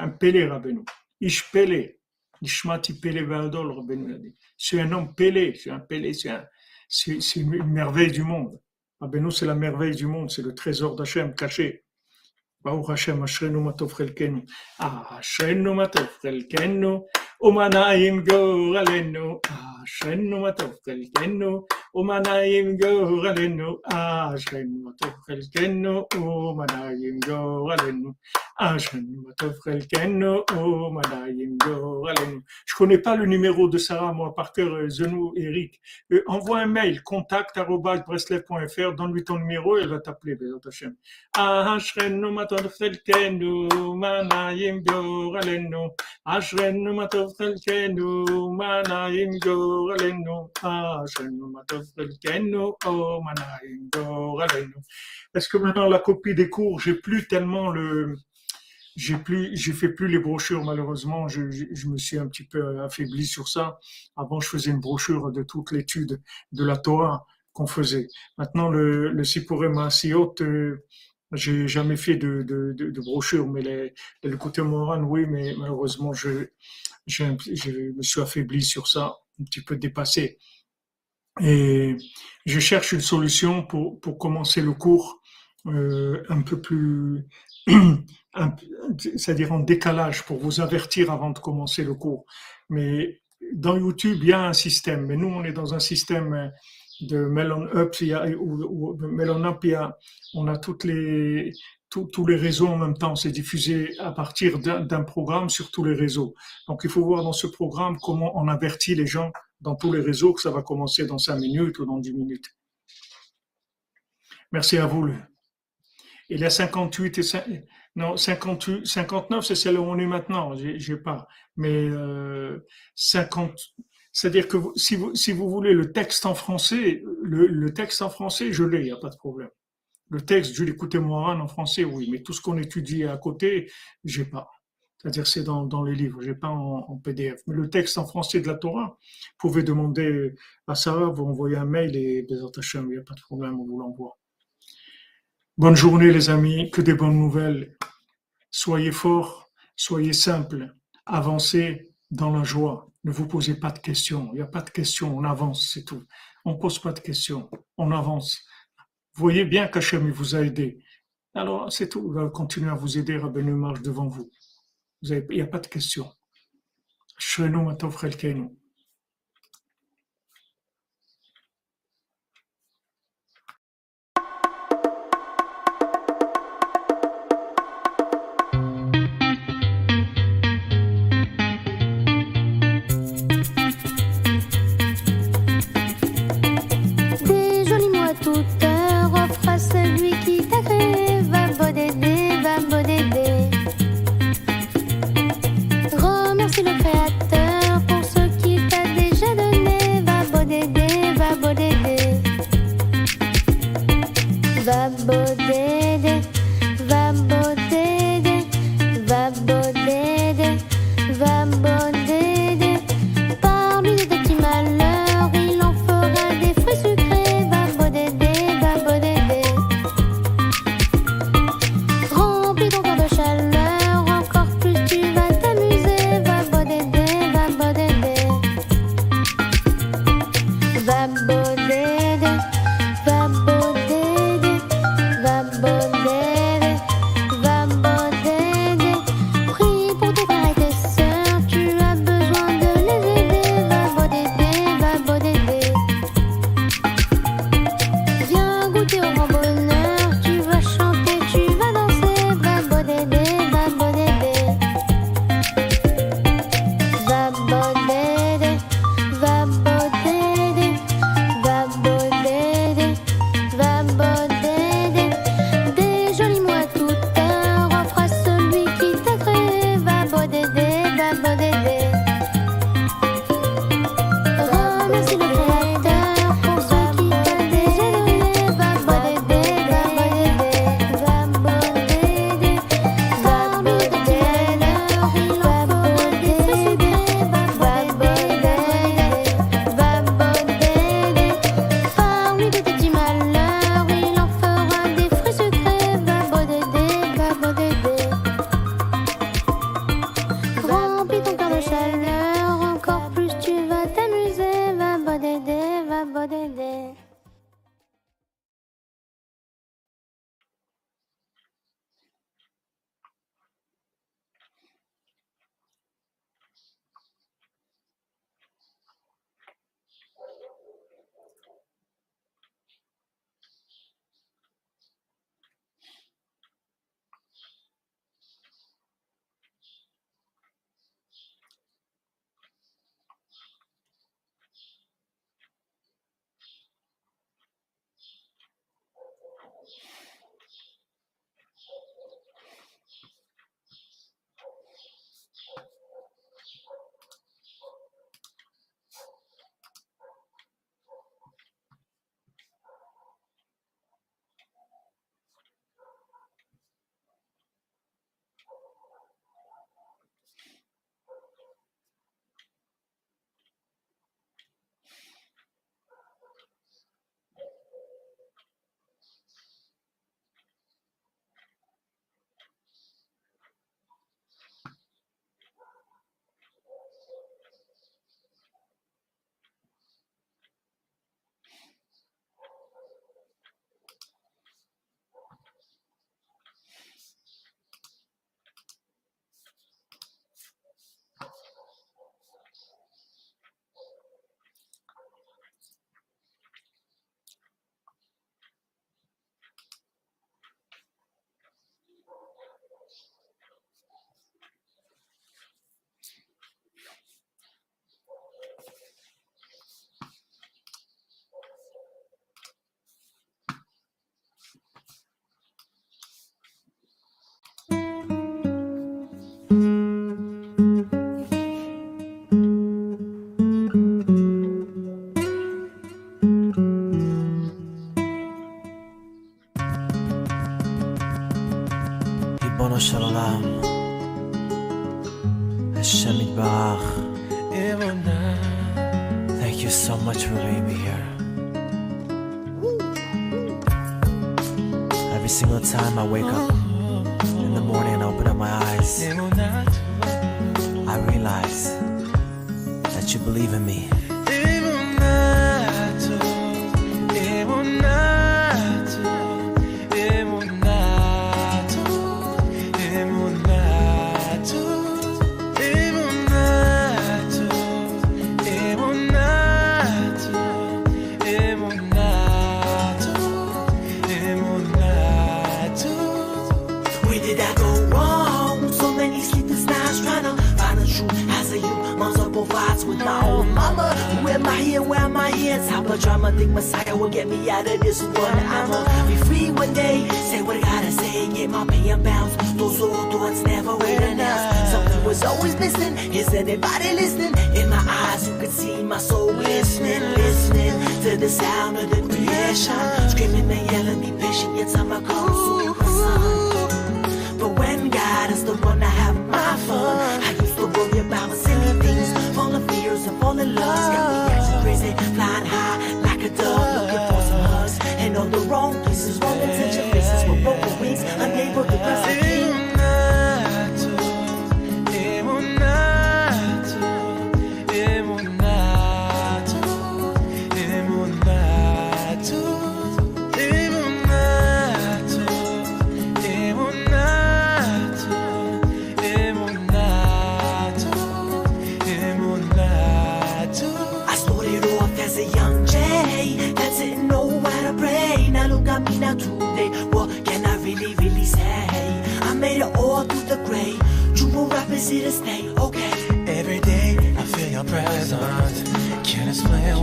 un pélé, Rabbeinu. Ish pélé. Ishmati pélé Rabbeinu. C'est un homme pélé, c'est un pélé, c'est un, une merveille du monde. Rabbeinu, c'est la merveille du monde, c'est le trésor d'Hachem caché. Hashem, ومنايم قورلنو ah, ah, ah, Je connais pas le numéro de Sarah, moi, par cœur, euh, Zenou, Eric. Euh, envoie un mail, contact.breslev.fr, donne-lui ton numéro et elle va t'appeler, ben, Bézat goralenu. Est-ce que maintenant la copie des cours, j'ai plus tellement le j'ai plus, j'ai fait plus les brochures malheureusement. Je, je, me suis un petit peu affaibli sur ça. Avant, je faisais une brochure de toute l'étude de la Torah qu'on faisait. Maintenant, le, le Sipuré si haute, euh, j'ai jamais fait de, de, de, de brochure, mais les, le côté moral, oui, mais malheureusement, je, je, me suis affaibli sur ça, un petit peu dépassé. Et je cherche une solution pour, pour commencer le cours euh, un peu plus c'est-à-dire en décalage pour vous avertir avant de commencer le cours. Mais dans YouTube, il y a un système, mais nous, on est dans un système de Melon Up, il y a, Melon Up, il y a, on a toutes les, tous les réseaux en même temps. C'est diffusé à partir d'un programme sur tous les réseaux. Donc, il faut voir dans ce programme comment on avertit les gens dans tous les réseaux que ça va commencer dans 5 minutes ou dans 10 minutes. Merci à vous. Il y a 58 et 5, non, 58, 59, c'est celle où on est maintenant. J'ai pas. Mais euh, 50, c'est-à-dire que si, vous, si vous voulez le texte en français, le, le texte en français, je l'ai, il n'y a pas de problème. Le texte, je l'écoutais moi en français, oui, mais tout ce qu'on étudie à côté, j'ai pas. C'est-à-dire c'est dans, dans les livres, j'ai pas en, en, PDF. Mais le texte en français de la Torah, vous pouvez demander à Sarah, vous envoyez un mail et des il n'y a pas de problème, on vous l'envoie. Bonne journée les amis, que des bonnes nouvelles. Soyez forts, soyez simples, avancez dans la joie. Ne vous posez pas de questions. Il n'y a pas de questions, on avance, c'est tout. On ne pose pas de questions, on avance. Voyez bien qu'Hachem vous a aidé. Alors, c'est tout. Il va continuer à vous aider. Rabbeinu marche devant vous. il n'y a pas de questions. Hashem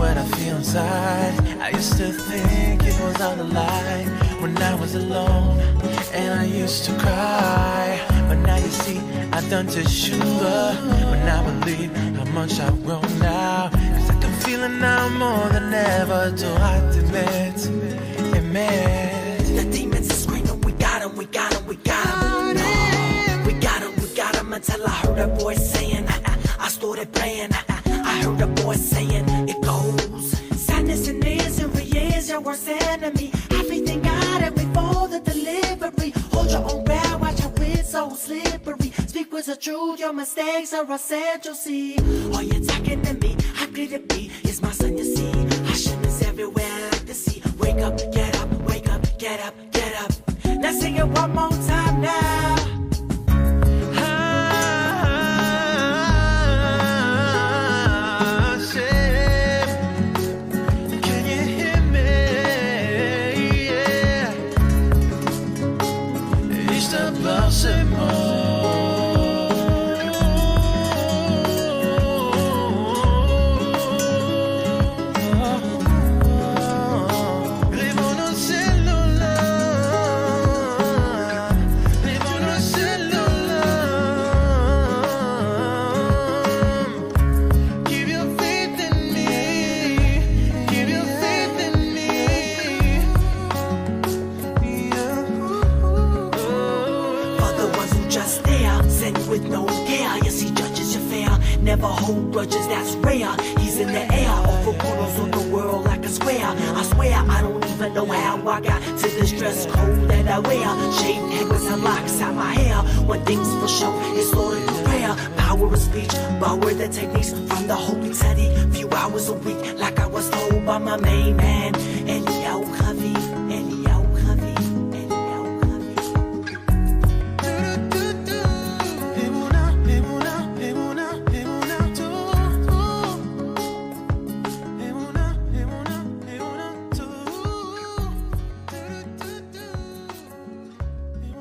what I feel inside. I used to think it was all a lie when I was alone and I used to cry. But now you see, I've done to sure. But now I believe how much I've grown now. Cause I can feel it now more than ever. Do I admit, admit. The demons are screaming, we got him, we got him, we got him. No, we got him, we got him until I heard a voice saying, I, I, I started praying. I, I, I heard a voice saying, is your worst enemy. Everything God and wait for the delivery. Hold your own breath, watch how it's so slippery. Speak words of truth, your mistakes are essential. See, are you talking to me? How could it be? It's my son, you see. Hashem is everywhere like the sea. Wake up, get up, wake up, get up, get up. Now sing it one more time now. Te never hold grudges, that's rare. He's in the air, over corners on the world like a square. I swear I don't even know how I got to this dress code that I wear. Shaved with some locks out my hair. One thing's for sure, it's Lord through prayer. Power of speech, power the techniques from the holy teddy. Few hours a week, like I was told by my main man, Elio